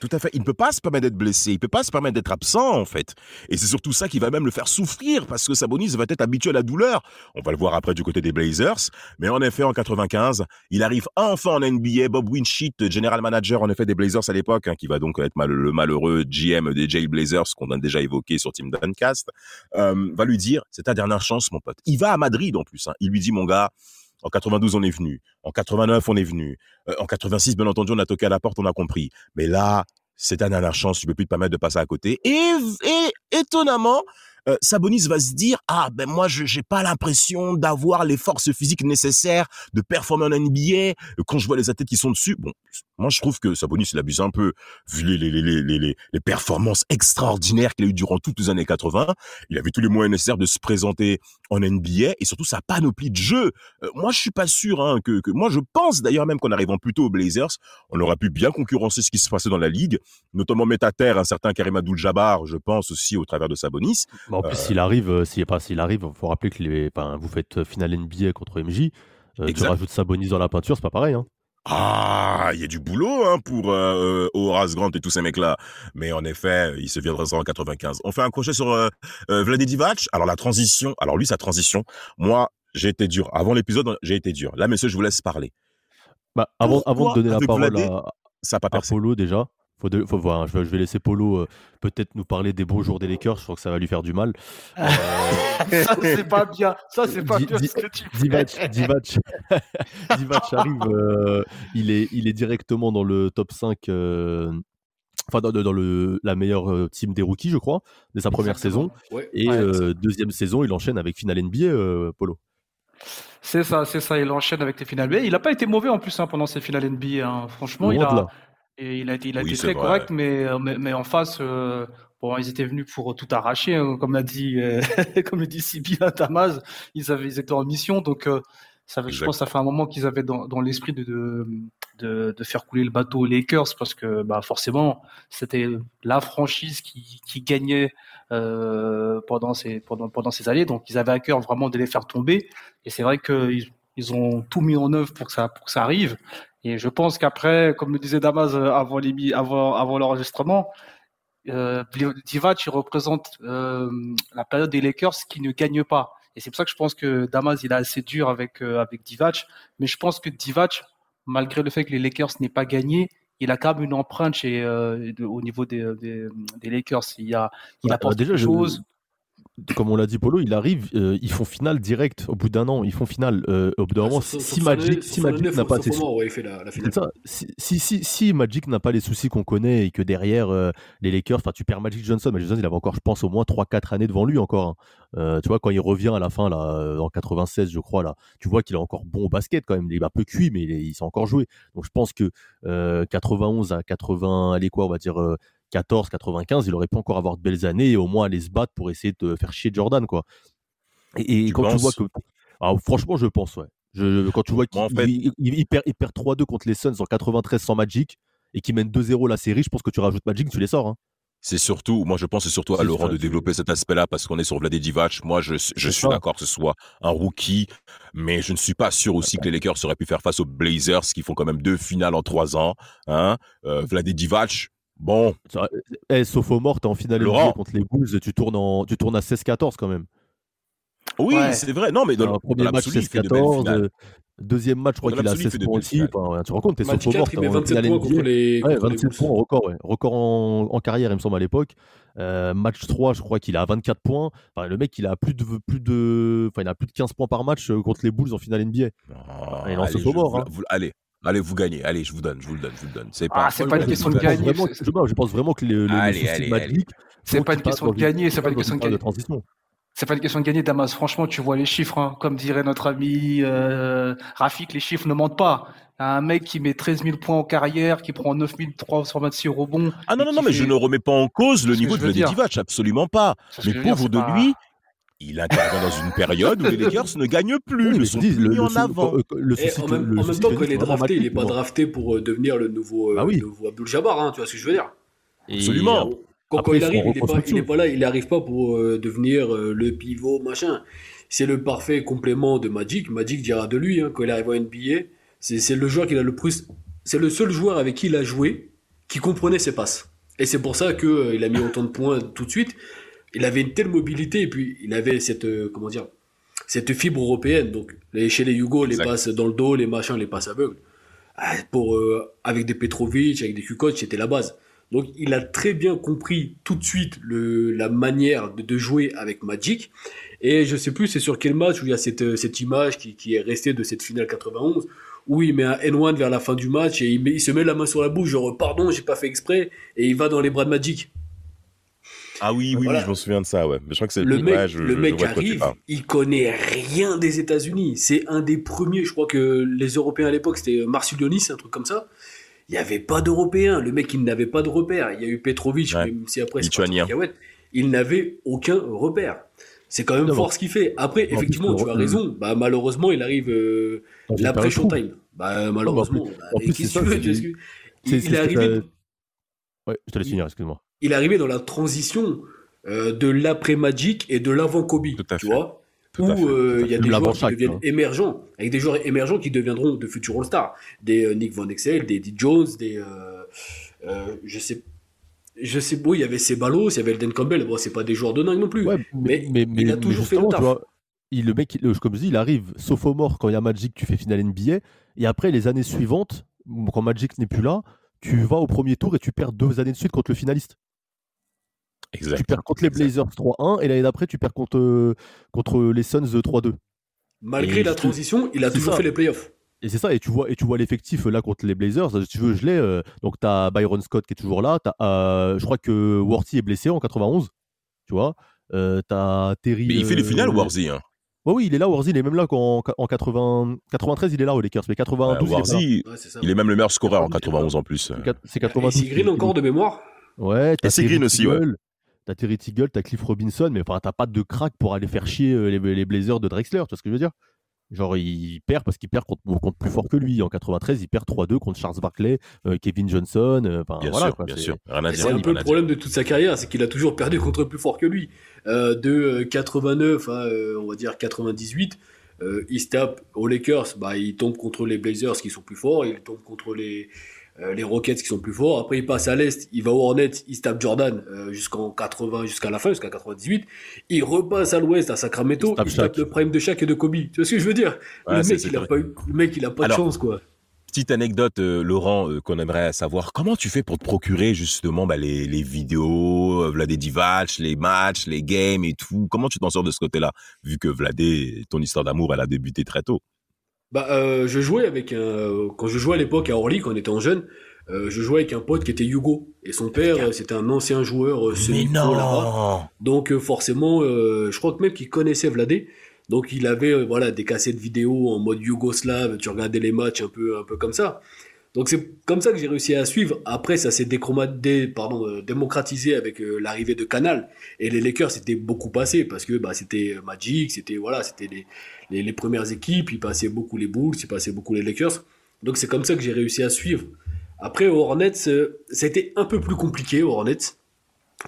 Tout à fait. Il ne peut pas se permettre d'être blessé. Il peut pas se permettre d'être absent, en fait. Et c'est surtout ça qui va même le faire souffrir parce que Sabonis va être habitué à la douleur. On va le voir après du côté des Blazers. Mais en effet, en 95, il arrive enfin en NBA. Bob Winshit, general manager, en effet, des Blazers à l'époque, hein, qui va donc être le malheureux GM des Jay Blazers qu'on a déjà évoqué sur Team Duncast, euh, va lui dire, c'est ta dernière chance, mon pote. Il va à Madrid, en plus. hein. Il lui dit, mon gars, en 92, on est venu. En 89, on est venu. Euh, en 86, bien entendu, on a toqué à la porte, on a compris. Mais là, c'est ta dernière chance, tu peux plus te permettre de passer à côté. Et, et étonnamment, euh, Sabonis va se dire ah ben moi je j'ai pas l'impression d'avoir les forces physiques nécessaires de performer en NBA quand je vois les athlètes qui sont dessus bon moi je trouve que Sabonis il abuse un peu vu les les les les les, les performances extraordinaires qu'il a eu durant toutes les années 80 il avait tous les moyens nécessaires de se présenter en NBA et surtout sa panoplie de jeux. Euh, moi je suis pas sûr hein, que que moi je pense d'ailleurs même qu'en arrivant plus tôt aux Blazers on aurait pu bien concurrencer ce qui se passait dans la ligue notamment mettre à terre un certain Karim Abdul-Jabbar je pense aussi au travers de Sabonis Mais en plus, s'il arrive, euh, s'il pas s'il arrive, faut rappeler que les, vous faites euh, finale NBA contre MJ. euh, tu rajoutes Sabonis dans la peinture, c'est pas pareil. Hein. Ah, il y a du boulot hein, pour euh, euh, Horace Grant et tous ces mecs-là. Mais en effet, il se viendra en 95. On fait un crochet sur euh, euh. Alors la transition, alors lui sa transition, moi j'ai été dur. Avant l'épisode, j'ai été dur. Là, messieurs, je vous laisse parler. Bah, avant, Pourquoi, avant de donner la parole Vladé, à, Ça pas à percé? Polo déjà, faut, de- faut voir. hein, je, vais, je vais laisser Polo euh, peut-être nous parler des beaux jours des Lakers. Je crois que ça va lui faire du mal. Euh, ça, c'est pas bien. Ça, c'est pas bien ce que tu. Divac, Divac, Divac arrive, euh, il, est, il est directement dans le top 5, euh, enfin dans, dans le, la meilleure euh, team des rookies, je crois, de sa première Exactement. saison. Ouais. Et Ouais, euh, deuxième saison, il enchaîne avec finale NBA, Polo. C'est ça, c'est ça. Il enchaîne avec les finales. Mais il n'a pas été mauvais en plus hein, pendant ces finales NBA. hein. Franchement, il Loin a. et il a été, il a Oui, été c'est très vrai. correct, mais, euh, mais, mais en face, euh, bon, ils étaient venus pour tout arracher, hein, comme l'a dit, euh, comme le dit si bien Tamaz. Ils avaient, ils étaient en mission, donc euh, Ça, je pense que ça fait un moment qu'ils avaient dans, dans l'esprit de, de, de, de faire couler le bateau aux Lakers parce que bah, forcément, c'était la franchise qui, qui gagnait pendant, ces, pendant, pendant ces années. Donc, ils avaient à cœur vraiment de les faire tomber. Et c'est vrai qu'ils ils ont tout mis en œuvre pour que ça, pour que ça arrive. Et je pense qu'après, comme le disait Damas euh, avant, les mi- avant, avant l'enregistrement, euh, Divac, il représente euh, la période des Lakers qui ne gagnent pas. Et c'est pour ça que je pense que Damas, il est assez dur avec, euh, avec Divac. Mais je pense que Divac, malgré le fait que les Lakers n'aient pas gagné, il a quand même une empreinte chez, euh, de- au niveau des, des, des Lakers. Il, y a, il Bah, apporte déjà, quelque je- chose. Comme on l'a dit, Polo, il arrive, euh, ils font finale direct au bout d'un an. Ils font finale euh, au bout d'un moment. Sauf- Si Magic, si Magic n'a pas ça. Si, si, si, si Magic n'a pas les soucis qu'on connaît et que derrière euh, les Lakers, enfin tu perds Magic Johnson, Magic Johnson il avait encore, je pense, au moins 3-4 années devant lui encore. hein. Tu vois, quand il revient à la fin, là, en 96, je crois, là, tu vois qu'il est encore bon au basket quand même. Il est un peu cuit, mais il, est- il s'est encore joué. Donc je pense que euh, 91 à 80, allez quoi, on va dire euh, 14, 95, il aurait pu encore avoir de belles années et au moins aller se battre pour essayer de faire chier Jordan, quoi. Et, et Tu quand tu vois que. Ah, franchement, je pense, ouais. Je, quand tu vois qu'il en fait- il- il- il perd, perd 3-2 contre les Suns en 93 sans Magic et qui mène 2-0 la série, je pense que tu rajoutes Magic, tu les sors. hein. C'est surtout, moi je pense que c'est surtout à Laurent ça, de développer cet aspect-là parce qu'on est sur Vlade Divac. Moi je, je suis d'accord que ce soit un rookie, mais je ne suis pas sûr aussi que les Lakers auraient pu faire face aux Blazers qui font quand même deux finales en trois ans. Hein euh, Vlade Divac, bon, Ça- Eh, sophomore, t'es en finale Laurent. NBA contre les Bulls, tu tournes, en, tu tournes à 16-14 quand même. oui Ouais. c'est vrai. Non mais dans, le- premier dans match l'absolu, il fait de belles 16-14, finales. euh, deuxième match, je crois qu'il a l'absolu, il 16 fait de points aussi. Enfin, tu te rends compte, t'es sophomore, 4, t'es il met en 27 finale points NBA. contre les, Ouais, contre les 27 Bulls. points, record, ouais. record en, en carrière, il me semble, à l'époque. Euh, match 3, je crois qu'il a 24 points. Enfin, le mec, il a plus de, plus de, enfin, il a plus de 15 points par match euh, contre les Bulls en finale NBA. Ah, Il est en vous- hein. vous- allez, allez, vous gagnez. Allez, je vous donne, je vous le donne, je vous le donne. C'est Ah, pas. c'est pas une question de gagner. je, pense vraiment que le, le, C'est pas une question de gagner, c'est pas une question de gagner. transition. C'est pas une question de gagner, Damas. Franchement, tu vois les chiffres. hein. Comme dirait notre ami euh, Rafik, les chiffres ne mentent pas. Un mec qui met 13 000 points en carrière, qui prend 9 326 rebonds. Ah non, non, non, mais fait- je ne remets pas en cause le niveau de veux Vlade dire. Divac, absolument pas. Mais pauvre de pas- lui, il intervient dans une période où les Lakers ne gagnent plus, Oui, ne sont je dis, plus le, mis le en avant. euh, le Et souci en même, le en même temps, quand il est drafté, il Magic, est pas drafté pour euh, devenir le nouveau, euh, Bah oui. le nouveau Abdul Jabbar, hein, tu vois ce que je veux dire. Absolument. Quand, Après, quand il arrive, il est, pas, il reconstruction. est pas là, il n'arrive pas pour euh, devenir euh, le pivot, machin. C'est le parfait complément de Magic. Magic dira de lui, hein, quand il arrive en NBA, c'est c'est le joueur qu'il a le plus. C'est le seul joueur avec qui il a joué qui comprenait ses passes. Et c'est pour ça qu'il a mis autant de points tout de suite. Il avait une telle mobilité et puis il avait cette, euh, comment dire, cette fibre européenne. Donc les- chez les Hugo, les passes dans le dos, les machins, les passes aveugles. Ah, Pour, euh, avec des Petrovic, avec des Kukoc, c'était la base. Donc il a très bien compris tout de suite le, la manière de, de jouer avec Magic. Et je sais plus c'est sur quel match où il y a cette, euh, cette image qui, qui est restée de cette finale 91 où il met un N1 vers la fin du match et il, met- il se met la main sur la bouche genre pardon j'ai pas fait exprès et il va dans les bras de Magic. Ah oui, oui, Voilà. oui, je me souviens de ça, ouais. Mais je crois que c'est Le mec, ouais, je- le je mec tu arrive, il connaît rien des États-Unis. C'est un des premiers, je crois que les Européens à l'époque c'était Marsulionis, un truc comme ça. Il n'y avait pas d'Européens. Le mec, il n'avait pas de repère. Il y a eu Petrovic, Ouais. même si après c'est en. Il n'avait aucun repère. C'est quand même Non, fort ce qu'il fait. Après, plus, effectivement, tu as le- raison. Bah, malheureusement, il arrive euh, l'après. Showtime. Bah, malheureusement. bah, en et plus, c'est que tu ça, veux, tu Il, Ouais, je te laisse finir, excuse-moi. Il est arrivé dans la transition euh, de l'après Magic et de l'avant Kobe. Tu fait. vois? Tout où euh, il y a des joueurs qui deviennent hein. émergents, avec des joueurs émergents qui deviendront de futurs All-Stars. Des euh, Nick Van Exel, des Eddie Jones, des. je sais. Je sais, bon, il y avait Ceballos, il y avait Elden Campbell. Bon, c'est pas des joueurs de dingue non plus. Ouais, mais, mais mais, il a toujours fait le taf. vois, il, le mec, il- comme je dis, il arrive sophomore quand il y a Magic, tu fais finale NBA, et après les années suivantes, quand Magic n'est plus là, tu vas au premier tour et tu perds deux années de suite contre le finaliste. Tu perds contre les. Blazers 3-1 et l'année d'après tu perds contre, euh, contre les Suns 3-2. Malgré Et la transition, il a toujours ça. fait les playoffs. Et c'est ça, et tu vois, et tu vois l'effectif là contre les Blazers, si tu veux, je l'ai. euh, donc tu as Byron Scott qui est toujours là, t'as, euh, je crois que Worthy est blessé en 91, tu vois. Euh, t'as Terry. Mais il fait les euh, finales, Warzy. Hein. Ouais, oui, il est là, Worthy, il est même là qu'en en 80, 93, il est là aux Lakers, mais 92, il est pas là. Warzy, Ouais, c'est ça. il est même le meilleur scoreur en 92, 91 en plus. C'est quat- C'est Et 92. c'est Green encore de mémoire Ouais, t'as Et Green aussi, ouais. T'as Terry Tiggle, t'as Cliff Robinson, mais enfin, t'as pas de crack pour aller faire chier euh, les, les Blazers de Drexler, tu vois ce que je veux dire? Genre, il perd parce qu'il perd contre, contre plus fort que lui. En 93, il perd 3-2 contre Charles Barkley, euh, Kevin Johnson. euh, enfin, Bien voilà, sûr, quoi, bien c'est- sûr. Rien à Et dire. C'est un rien peu le dire. problème de toute sa carrière, c'est qu'il a toujours perdu contre plus fort que lui. Euh, de euh, 89 à, euh, on va dire, 98, euh, il se tape aux Lakers, bah, il tombe contre les Blazers qui sont plus forts, il tombe contre les, euh, les Rockets qui sont plus forts. Après, il passe à l'Est, il va aux Hornets, il se tape Jordan euh, jusqu'en 80, jusqu'à la fin, jusqu'à 98. Il repasse à l'Ouest, à Sacramento, Il tape il tape le prime de Shaq et de Kobe. Tu vois ce que je veux dire? Ouais, le, mec, il a pas eu, le mec, il a pas Alors, de chance, quoi. Petite anecdote, euh, Laurent, qu'on aimerait savoir. Comment tu fais pour te procurer justement bah, les, les vidéos, Vladé Divac, les matchs, les games et tout? Comment tu t'en sors de ce côté-là? Vu que Vladé, ton histoire d'amour, elle a débuté très tôt. Bah, euh, je jouais avec un, quand je jouais à l'époque à Orly, quand on était en jeune, euh, je jouais avec un pote qui était Hugo. Et son père, euh, c'était un ancien joueur euh, semi-pro là-bas. Donc, euh, forcément, euh, je crois que même qu'il connaissait Vladé. Donc, il avait, euh, voilà, des cassettes vidéo en mode yougoslave. Tu regardais les matchs un peu, un peu comme ça. Donc, c'est comme ça que j'ai réussi à suivre. Après, ça s'est euh, démocratisé avec euh, l'arrivée de Canal. Et les Lakers, c'était beaucoup passé parce que, bah, c'était euh, Magic, c'était, voilà, c'était les, les, les premières équipes, il passait beaucoup les Bulls, il passait beaucoup les Lakers. Donc c'est comme ça que j'ai réussi à suivre. Après, aux Hornets, euh, c'était un peu plus compliqué aux Hornets.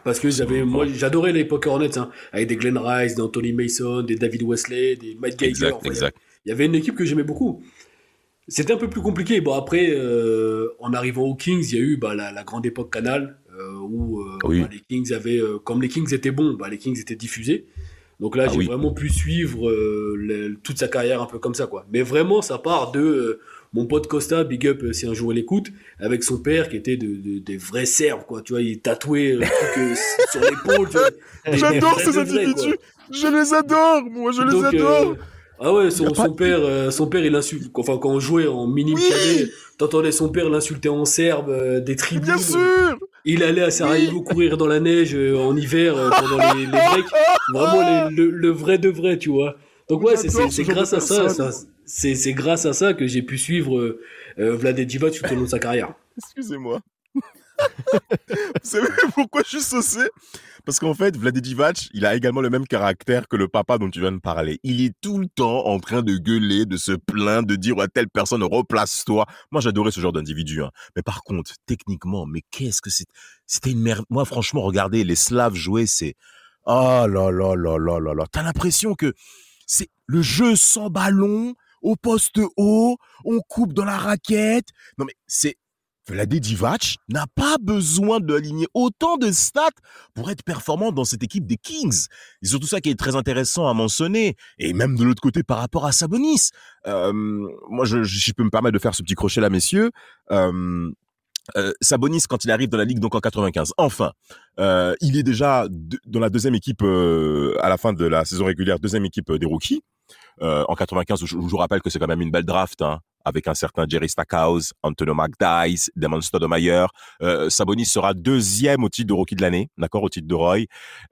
Parce que j'avais, moi, j'adorais l'époque Hornets, hein, avec des Glenn Rice, des Anthony Mason, des David Wesley, des Mike Geiger. Exact, Enfin, exact. Il y avait une équipe que j'aimais beaucoup. C'était un peu plus compliqué. Bon, après, euh, en arrivant aux Kings, il y a eu bah, la, la grande époque Canal, euh, où euh, Oui. bah, les Kings avaient, comme les Kings étaient bons, bah, les Kings étaient diffusés. Donc là, Ah j'ai oui. vraiment pu suivre euh, le- toute sa carrière un peu comme ça, quoi. Mais vraiment, ça part de euh, mon pote Costa, big up euh, si un jour il écoute, avec son père qui était de, de- des vrais Serbes, quoi. Tu vois, il tatouait le truc euh, sur l'épaule. J'adore ces individus. Je les adore, moi, je les Donc, adore euh, ah ouais, son, père, euh, son père, il insulte. Enfin, quand on jouait en mini Oui. cadet, t'entendais son père l'insulter en serbe, euh, des tribunes. Bien sûr Il allait à Sarajevo courir dans la neige euh, en hiver euh, pendant les, les breaks. Vraiment les- le, le vrai de vrai, tu vois. Donc ouais, c'est ce grâce à ça, c'est c'est grâce à ça que j'ai pu suivre euh, euh, Vlade Divac tout au long de sa carrière. Excusez-moi. Vous savez pourquoi je suis saucé? Parce qu'en fait, Vlade Divac, il a également le même caractère que le papa dont tu viens de parler. Il est tout le temps en train de gueuler, de se plaindre, de dire à telle personne replace-toi. Moi, j'adorais ce genre d'individu. hein. Mais par contre, techniquement, mais qu'est-ce que c'est C'était une merde. Moi, franchement, regardez les Slaves jouer, c'est oh là là là là là là. T'as l'impression que c'est le jeu sans ballon au poste haut, on coupe dans la raquette. Non mais c'est Vlade Divac n'a pas besoin d'aligner autant de stats pour être performant dans cette équipe des Kings. C'est surtout ça qui est très intéressant à mentionner. Et même de l'autre côté par rapport à Sabonis. Euh, moi, je, je, peux me permettre de faire ce petit crochet là, messieurs. Euh, euh, Sabonis, quand il arrive dans la ligue, donc en 95, enfin, euh, il est déjà de- dans la deuxième équipe euh, à la fin de la saison régulière, deuxième équipe des rookies. En 95, je, je vous rappelle que c'est quand même une belle draft, hein, avec un certain Jerry Stackhouse, Antonio McDyess, Damon Stoudemire. Euh, Sabonis sera deuxième au titre de rookie de l'année, d'accord, au titre de Roy.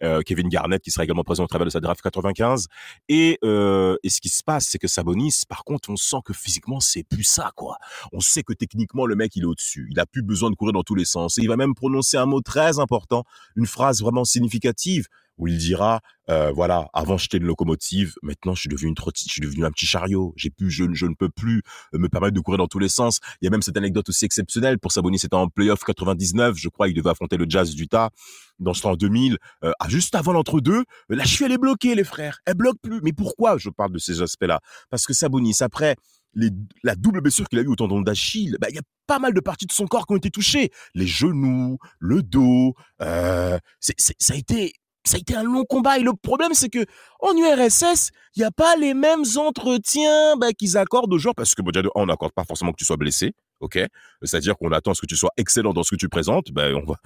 Euh, Kevin Garnett, qui sera également présent au travers de sa draft 95. Et, euh, et ce qui se passe, c'est que Sabonis, par contre, on sent que physiquement, c'est plus ça, quoi. On sait que techniquement, le mec, il est au-dessus. Il a plus besoin de courir dans tous les sens. Et il va même prononcer un mot très important, une phrase vraiment significative, où il dira, euh, voilà, avant j'étais une locomotive, maintenant je suis devenu une trottinette, je suis devenu un petit chariot. J'ai plus, je, je ne peux plus euh, me permettre de courir dans tous les sens. Il y a même cette anecdote aussi exceptionnelle pour Sabonis, c'était en playoff 99, je crois, il devait affronter le Jazz d'Utah dans ce temps en 2000, euh, ah, juste avant l'entre-deux, la cheville est bloquée, les frères, elle bloque plus. Mais pourquoi je parle de ces aspects-là? Parce que Sabonis, après les, la double blessure qu'il a eu au tendon d'Achille, bah, il y a pas mal de parties de son corps qui ont été touchées, les genoux, le dos, euh, c'est, c'est, ça a été ça a été un long combat et le problème c'est que en URSS, il n'y a pas les mêmes entretiens bah, qu'ils accordent aux joueurs parce que déjà, on n'accorde pas forcément que tu sois blessé, ok? C'est-à-dire qu'on attend à ce que tu sois excellent dans ce que tu présentes. Ben, on va,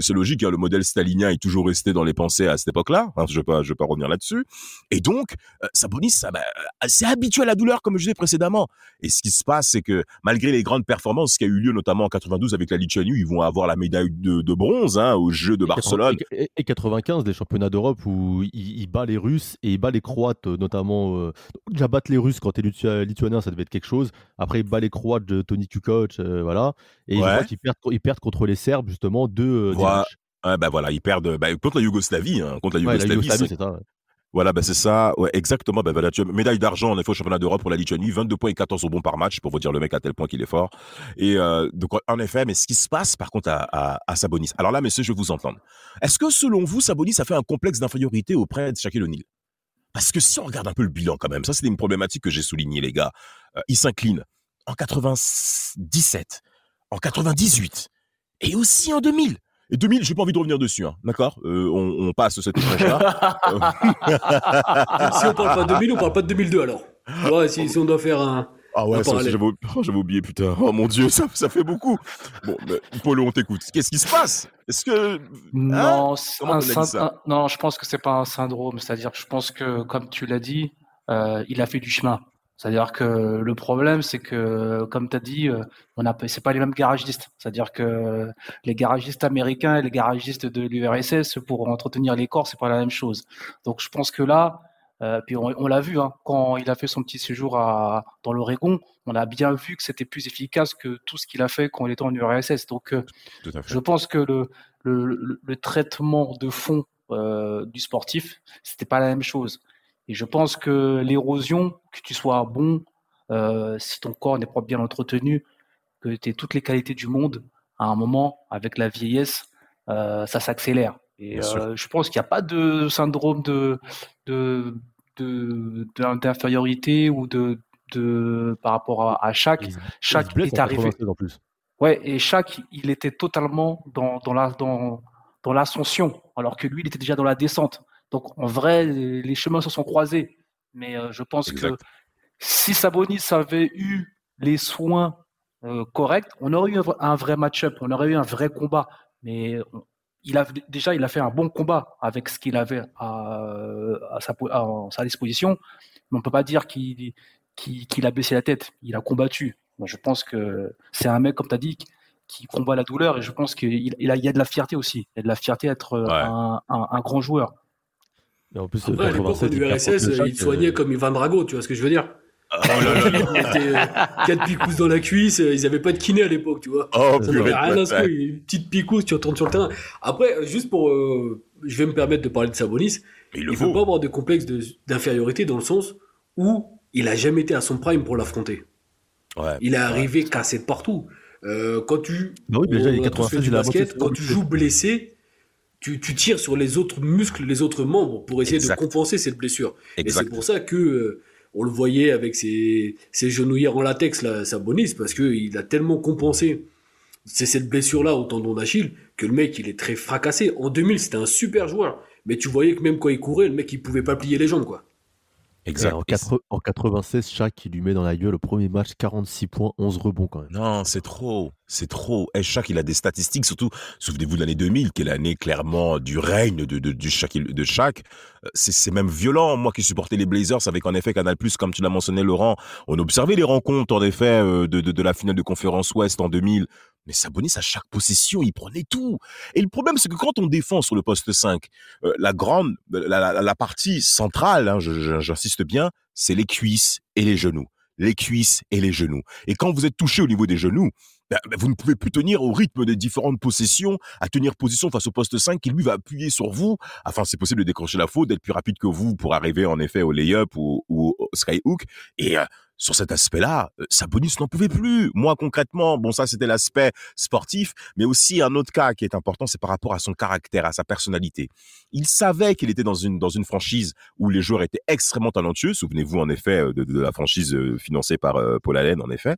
c'est logique, hein, le modèle stalinien est toujours resté dans les pensées à cette époque-là. Hein, je vais pas, je vais pas revenir là-dessus. Et donc, euh, Sabonis, ça, bah, c'est habitué à la douleur comme je disais précédemment. Et ce qui se passe, c'est que malgré les grandes performances qui a eu lieu notamment en 92 avec la Lituanie, ils vont avoir la médaille de, de bronze hein, aux Jeux de Barcelone. Et, et 95, les championnats d'Europe où il, il, bat les Russes et il bat les Croates, notamment. Euh, déjà battre les Russes quand t'es Litu- lituanien, ça devait être quelque chose. Après, il bat les Croates de Tony Kukoc, euh, voilà. Et Ouais. je crois qu'ils perdent, ils perdent contre les Serbes, justement, de. euh, Voilà. Ouais, bah voilà, ils perdent bah, contre la Yougoslavie, hein, contre la Ouais, la Yougoslavie. Yougoslavie, c'est- ça. ouais. Voilà, bah c'est ça. Ouais, exactement. Bah, voilà, tu- médaille d'argent en effet au championnat d'Europe pour la Lituanie, 22 points et 14 au bon par match pour vous dire le mec à tel point qu'il est fort. Et euh, donc en effet, mais ce qui se passe par contre à, à, à Sabonis. Alors là, messieurs, je vais vous entendre. Est-ce que selon vous, Sabonis a fait un complexe d'infériorité auprès de Shaquille O'Neal? Parce que si on regarde un peu le bilan quand même, ça c'est une problématique que j'ai souligné les gars. Euh, il s'incline en 97, en 98 et aussi en 2000. Et 2000, j'ai pas envie de revenir dessus, hein, d'accord? Euh, on, on passe cette échange-là. si on parle pas de 2000, on parle pas de 2002 alors. Tu vois, si, si on doit faire un. Ah ouais, j'avais oh, j'avais oublié, putain. Oh mon dieu, ça, ça fait beaucoup. Bon, mais, Polo, on t'écoute. Qu'est-ce qui se passe? Est-ce que... Non, c'est Comment un on a dit syn- ça? un- non, je pense que c'est pas un syndrome. C'est-à-dire que je pense que, comme tu l'as dit, euh, il a fait du chemin. C'est-à-dire que le problème, c'est que, comme tu as dit, euh, on a, c'est pas les mêmes garagistes. C'est-à-dire que les garagistes américains et les garagistes de l'URSS, pour entretenir les corps, c'est pas la même chose. Donc, je pense que là, euh, puis on, on l'a vu, hein, quand il a fait son petit séjour à, dans l'Oregon, on a bien vu que c'était plus efficace que tout ce qu'il a fait quand il était en URSS. Donc, euh, je pense que le, le, le- le traitement de fond euh, du sportif, c'était pas la même chose. Et je pense que l'érosion, que tu sois bon, euh, si ton corps n'est pas bien entretenu, que tu aies toutes les qualités du monde, à un moment, avec la vieillesse, euh, ça s'accélère. Et euh, je pense qu'il n'y a pas de syndrome de, de, de, d'in- d'infériorité ou de, de, par rapport à, à chaque. Il se- il Chaque est arrivé. 96 en plus. Ouais, et chaque, il était totalement dans, dans la, dans, dans l'ascension, alors que lui, il était déjà dans la descente. Donc, en vrai, les chemins se sont croisés. Mais euh, je pense Exact. que si Sabonis avait eu les soins euh, corrects, on aurait eu un, vrai- un vrai match-up, on aurait eu un vrai combat. Mais on- il a, déjà, il a fait un bon combat avec ce qu'il avait à, à sa, po- à sa disposition. Mais on peut pas dire qu'il a baissé la tête. Il a combattu. Moi, je pense que c'est un mec, comme tu as dit, qui- combat la douleur. Et je pense qu'il il a, il y a de la fierté aussi. Il y a de la fierté d'être Ouais. un, un- un grand joueur. Et en plus, Après, à l'époque, en 87, il perd URSS, il te soignait euh, comme Ivan Drago, tu vois ce que je veux dire Oh là là. Il était euh, quatre picousses dans la cuisse, euh, ils avaient pas de kiné à l'époque, tu vois. Oh, Ça purée rien à couille. Une petite picousse, tu retournes sur le terrain. Après, juste pour. euh, je vais me permettre de parler de Sabonis. Mais il ne faut pas avoir de complexe d'infériorité dans le sens où il a jamais été à son prime pour l'affronter. Ouais. Il est arrivé cassé de partout. Euh, quand tu. Bah oui, déjà, tous 96, fait du il a avancé basket, quand tu joues blessé, tu, tu tires sur les autres muscles, les autres membres pour essayer Exact. de compenser cette blessure. Et c'est pour ça que euh, on le voyait avec ses, ses genouillères en latex, là, Sabonis, parce qu'il a tellement compensé c'est cette blessure-là au tendon d'Achille que le mec, il est très fracassé. En 2000, c'était un super joueur, mais tu voyais que même quand il courait, le mec, il pouvait pas plier les jambes, quoi. Exact. En, quatre- en 96, Shaq, il lui met dans la gueule au premier match 46 points, 11 rebonds quand même. Non, c'est trop, c'est trop. Et Shaq, il a des statistiques, surtout, souvenez-vous de l'année 2000, qui est l'année clairement du règne de, de, du Shaq, de Shaq. Euh, C'est, c'est même violent. Moi qui supportais les Blazers avec en effet Canal+, comme tu l'as mentionné Laurent, on observait les rencontres en effet euh, de, de, de la finale de conférence Ouest en 2000. Mais Sabonis, à chaque possession, il prenait tout. Et le problème, c'est que quand on défend sur le poste 5, euh, la grande, la, la, la partie centrale, hein, j'insiste bien, c'est les cuisses et les genoux. Les cuisses et les genoux. Et quand vous êtes touché au niveau des genoux, ben, vous ne pouvez plus tenir au rythme des différentes possessions, à tenir position face au poste 5 qui lui va appuyer sur vous, afin c'est possible de décrocher la faute, d'être plus rapide que vous pour arriver en effet au lay-up ou, ou au skyhook. Et euh, sur cet aspect-là, euh, Sabonis n'en pouvait plus. Moi concrètement, bon ça c'était l'aspect sportif, mais aussi un autre cas qui est important, c'est par rapport à son caractère, à sa personnalité. Il savait qu'il était dans une dans une franchise où les joueurs étaient extrêmement talentueux. Souvenez-vous en effet euh, de, de la franchise euh, financée par euh, Paul Allen en effet.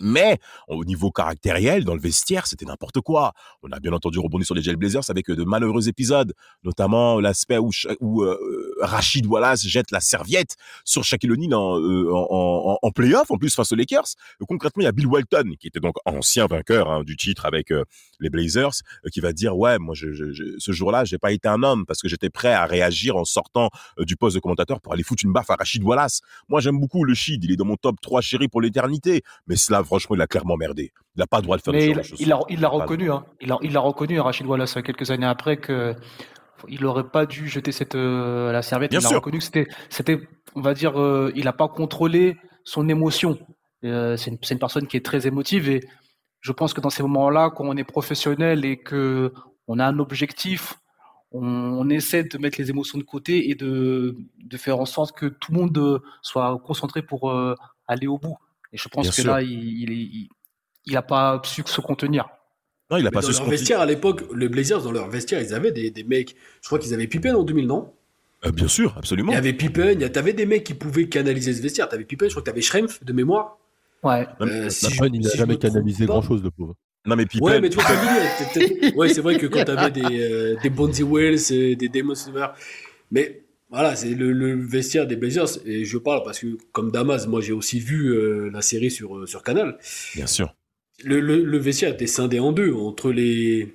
Mais au niveau caractériel, dans le vestiaire, c'était n'importe quoi. On a bien entendu rebondi sur les Gel Blazers avec euh, de malheureux épisodes, notamment l'aspect où, où euh, Rachid Wallace jette la serviette sur Shaquille O'Neal en, euh, playoff, en plus face aux Lakers. Euh, concrètement, il y a Bill Walton, qui était donc ancien vainqueur hein, du titre avec euh, les Blazers, euh, qui va dire ouais, moi, ce jour-là, j'ai pas été un homme parce que j'étais prêt à réagir en sortant euh, du poste de commentateur pour aller foutre une baffe à Rachid Wallace. Moi, j'aime beaucoup le Shid, il est dans mon top 3 chéri pour l'éternité. Mais cela, franchement, il a clairement merdé. Il n'a pas le droit de faire Mais il l'a il reconnu, hein. Il l'a reconnu, Rachid Wallace, quelques années après, que il n'aurait pas dû jeter cette euh, la serviette. Bien il a reconnu que c'était, c'était, on va dire, euh, il n'a pas contrôlé son émotion. Euh, c'est une, personne qui est très émotive et je pense que dans ces moments-là, quand on est professionnel et que on a un objectif, on, on essaie de mettre les émotions de côté et de, de faire en sorte que tout le monde euh, soit concentré pour euh, aller au bout. Et je pense Bien que sûr. là, il, il, est- il, il a pas su se contenir. Non, il a Mais pas dans su se leur contenir. vestiaire à l'époque, les Blazers, dans leur vestiaire, ils avaient des, des mecs. Je crois qu'ils avaient Pippen en 2000, non? Euh, bien sûr, Il absolument. y avait Pippen, il y a- t'avais des mecs qui pouvaient canaliser ce vestiaire. T'avais Pippen, je crois que t'avais Schrempf de mémoire. Ouais. Euh, si La je- peine, il n'a si jamais canalisé grand chose, le pauvre. Non, mais Pippen. Ouais, mais tu vois, il ouais, c'est vrai que quand t'avais des, euh, des Bonzi Wells, des Silver, mais voilà, c'est le, le vestiaire des Blazers, et je parle parce que, comme Damas, moi j'ai aussi vu euh, la série sur, euh, sur Canal. Bien sûr. Le, le, le vestiaire était scindé en deux, entre les,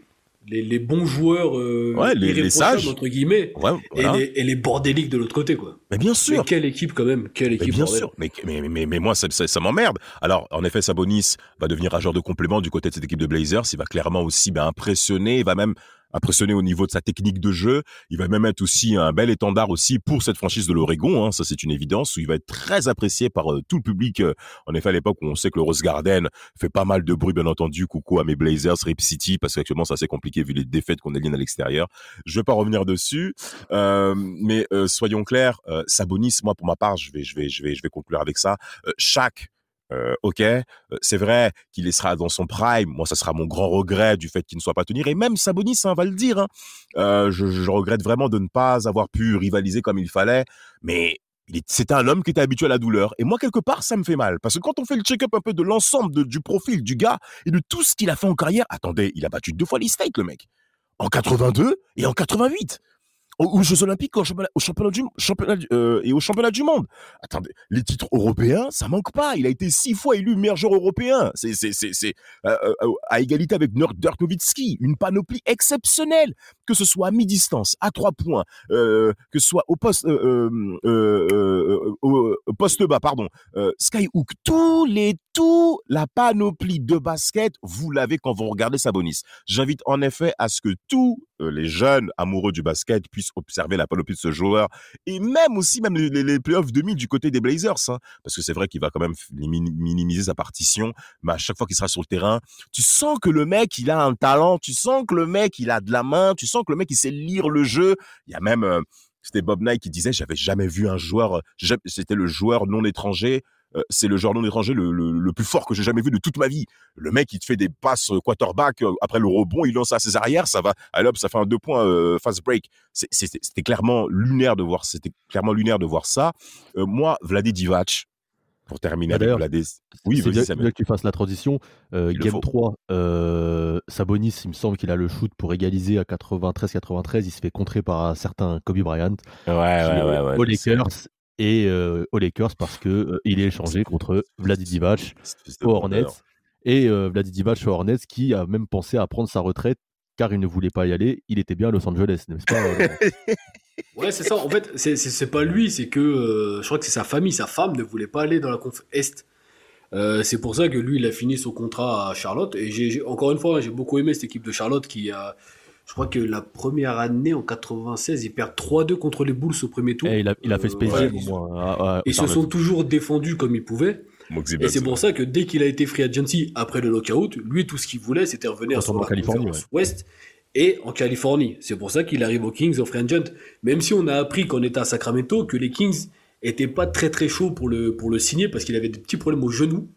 les, les bons joueurs euh, Ouais, les- les sages. entre guillemets, Ouais, voilà. et, les, et les bordéliques de l'autre côté, quoi. Mais bien Mais sûr. quelle équipe quand même, quelle Mais équipe. bien bordel. sûr, mais, mais, mais, mais moi ça, ça, ça m'emmerde. Alors en effet, Sabonis va devenir un joueur de complément du côté de cette équipe de Blazers. Il va clairement aussi ben, impressionner, il va même impressionner au niveau de sa technique de jeu. Il va même être aussi un bel étendard aussi pour cette franchise de l'Oregon. Hein, ça c'est une évidence où il va être très apprécié par euh, tout le public. euh, en effet, à l'époque où on sait que le Rose Garden fait pas mal de bruit, bien entendu. Coucou à mes Blazers, Rip City, parce qu'actuellement c'est assez compliqué vu les défaites qu'on aligne à l'extérieur. Je vais pas revenir dessus, euh, mais euh, soyons clairs, euh, Sabonis, moi pour ma part, je vais, je vais, je vais, je vais conclure avec ça. Chaque euh, ok, euh, c'est vrai qu'il sera dans son prime. Moi, ça sera mon grand regret du fait qu'il ne soit pas tenu. Et même Sabonis hein, va le dire. hein. Euh, je, regrette vraiment de ne pas avoir pu rivaliser comme il fallait. Mais c'était un homme qui était habitué à la douleur. Et moi, quelque part, ça me fait mal. Parce que quand on fait le check-up un peu de l'ensemble du profil du gars et de tout ce qu'il a fait en carrière, attendez, il a battu deux fois les States, le mec. En 82 et en 88. Aux, aux Jeux Olympiques, au championnat, au championnat du, championnat euh, et au championnat du monde. Attendez, les titres européens, ça manque pas. Il a été six fois élu meilleur joueur européen. C'est, c'est euh, euh, à égalité avec Dirk une panoplie exceptionnelle, que ce soit à mi-distance, à trois points, euh, que ce soit au poste, euh, euh, euh, euh, au, poste bas, pardon, euh, Skyhook, tous les, tout la panoplie de basket, vous l'avez quand vous regardez Sabonis. J'invite en effet à ce que tous euh, les jeunes amoureux du basket puissent observer la panoplie de ce joueur et même aussi même les, les, playoffs demi du côté des Blazers, hein, parce que c'est vrai qu'il va quand même min- minimiser sa partition, mais à chaque fois qu'il sera sur le terrain, tu sens que le mec il a un talent, tu sens que le mec il a de la main, tu sens que le mec il sait lire le jeu. Il y a même euh, c'était Bob Knight qui disait j'avais jamais vu un joueur, euh, c'était le joueur non étranger. Euh, c'est le joueur non étranger le, le, le plus fort que j'ai jamais vu de toute ma vie. Le mec, il te fait des passes euh, quarterback, euh, après le rebond, il lance à ses arrières, ça va, allez hop, ça fait un deux points euh, fast break. C'était clairement lunaire de voir, c'était clairement lunaire de voir ça. Moi, Vladi Divac, pour terminer Ah, avec Vladé. Oui, c'est bien, bien que tu fasses la transition. Game faut. 3, euh, Sabonis, il me semble qu'il a le shoot pour égaliser à 93-93. Il se fait contrer par un certain Kobe Bryant Ouais, ouais, ouais, ouais. Et aux Lakers parce que il est échangé contre Vladi Divac Hornets. Et Vladi Divac aux Hornets qui a même pensé à prendre sa retraite car il ne voulait pas y aller. Il était bien à Los Angeles, n'est-ce pas Ouais, c'est ça. En fait, c'est- pas lui, c'est que je crois que c'est sa famille, sa femme ne voulait pas aller dans la conf Est. C'est pour ça que lui, il a fini son contrat à Charlotte. Et j'ai- encore une fois, j'ai beaucoup aimé cette équipe de Charlotte qui a. Je crois que la première année, en 96, ils perdent 3-2 contre les Bulls au premier tour. Eh, il, a, il a fait Space ouais, Jam au à- Ils se sont toujours défendus comme ils pouvaient. Et c'est pour ça que dès qu'il a été free agency après le lockout, lui, tout ce qu'il voulait, c'était revenir sur la Californie, conférence Ouest et en Californie. C'est pour ça qu'il arrive aux Kings en free agent. Même si on a appris quand on était à Sacramento que les Kings étaient pas très très chauds pour le, pour le signer parce qu'il avait des petits problèmes au genou.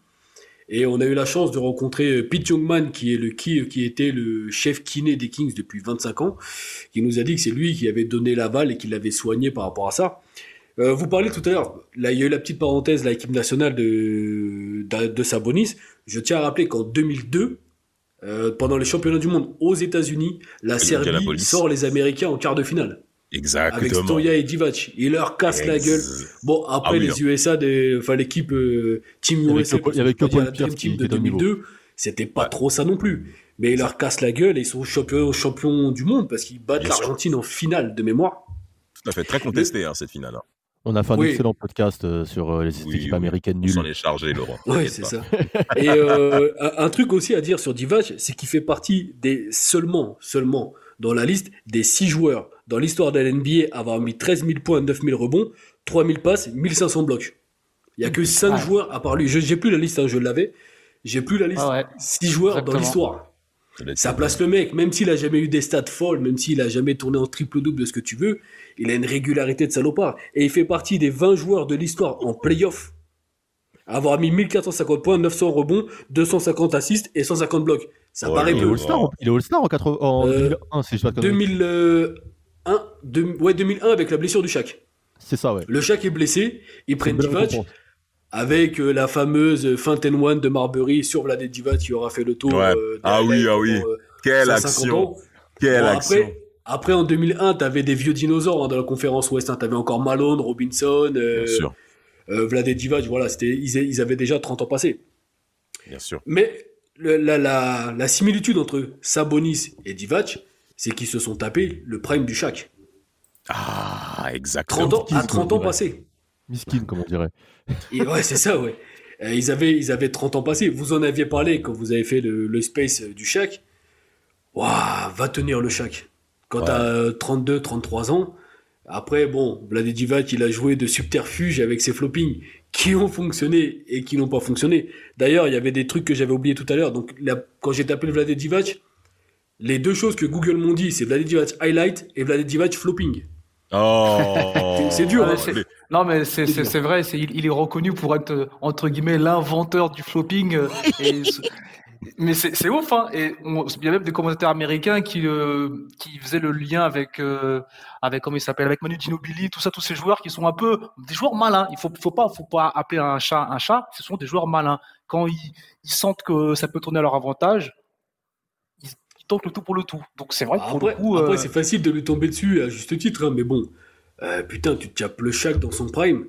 Et on a eu la chance de rencontrer euh, Pete Youngman, qui, est le, qui, qui était le chef kiné des Kings depuis 25 ans, qui nous a dit que c'est lui qui avait donné l'aval et qui l'avait soigné par rapport à ça. Euh, vous parlez tout à l'heure, là il y a eu la petite parenthèse, l'équipe nationale de, de, de Sabonis. Je tiens à rappeler qu'en 2002, euh, pendant les championnats du monde aux États-Unis, la Serbie sort les Américains en quart de finale. Avec Exactement. Stoya et Divac. Ils leur cassent la gueule. Bon, après, Ah oui, les USA, des, enfin, l'équipe euh, Team Il USA, que- il y avait que on Pierce Dream qui Team de était au niveau. 2002, c'était pas trop ça non plus. Mais ils leur cassent la gueule et ils sont champions, champions du monde parce qu'ils battent l'Argentine en finale de mémoire. Tout à fait, très contesté, hein, cette finale. hein. On a fait un Oui. excellent podcast euh, sur euh, les Oui, équipes oui. américaines On s'en nulles. est chargé, Laurent. Oui, c'est ça. Et euh, un, un truc aussi à dire sur Divac, c'est qu'il fait partie des seulement, seulement dans la liste des six joueurs dans l'histoire de la NBA à avoir mis 13 000 points, 9 000 rebonds, 3 000 passes, 1500 blocs. Il y a que 5 Ouais. joueurs à part lui. Je j'ai plus la liste, hein, je l'avais. J'ai plus la liste. Ah ouais. 6 joueurs Exactement. dans l'histoire. Ça place le mec, même s'il a jamais eu des stats folles, même s'il a jamais tourné en triple-double de ce que tu veux, il a une régularité de salopard. Et il fait partie des 20 joueurs de l'histoire en playoff avoir mis 1450 points, 900 rebonds, 250 assists et 150 blocs. Ça Ouais, paraît Il est peu. All-Star en- il est All-Star en, 80 en Euh, 2001, si je pas de conneries. 2001, deux- ouais, 2001 avec la blessure du Shaq. C'est ça, ouais. Le Shaq est blessé, ils prennent Divac avec euh, la fameuse Feint and One de Marbury sur Vlade Divac qui aura fait le tour. Ouais. euh, Ah oui, ah oui. euh, Quelle 150 action. Quelle Bon, action après, après, en 2001, t'avais des vieux dinosaures hein, dans la conférence Ouest. Hein. T'avais encore Malone, Robinson, euh, Bien sûr, euh, Vlade Divac. Voilà, c'était, ils, ils avaient déjà 30 ans passés. bien sûr. Mais le- la, la, la similitude entre Sabonis et Divac, c'est qu'ils se sont tapés le prime du Shaq. Ah, exactement. 30 ans, à Qui- 30 ans passés. Miskin, comme on dirait. Et ouais, c'est ça, ouais. Euh, ils, avaient, ils avaient 30 ans passés. Vous en aviez parlé quand vous avez fait le, le space du Shaq. Waouh, va tenir le Shaq. Quand Ouais. t'as euh, 32, 33 ans. Après, bon, Vlade Divac, il a joué de subterfuge avec ses floppings qui ont fonctionné et qui n'ont pas fonctionné. D'ailleurs, il y avait des trucs que j'avais oubliés tout à l'heure. Donc, là, quand j'ai tapé le Vlade Divac, les deux choses que Google m'ont dit, c'est Vlade Divac highlight et Vlade Divac flopping. Oh C'est dur, Ah, hein. Mais- Non, mais c'est vrai, c'est- il, il est reconnu pour être, entre guillemets, l'inventeur du flopping. euh, et mais c'est c'est ouf, hein. Et on- il y a même des commentateurs américains qui, euh, qui faisaient le lien avec, euh, avec comment il s'appelle, avec Manu Ginobili, tout ça, tous ces joueurs qui sont un peu des joueurs malins. Il faut, faut pas, faut pas appeler un chat un chat. Ce sont des joueurs malins. Quand ils, ils sentent que ça peut tourner à leur avantage, tentent le tout pour le tout. Donc c'est vrai que pour Après, le coup, après, euh, c'est facile de lui tomber dessus à juste titre, hein, mais bon, euh, putain, tu te tapes le Shaq dans son prime.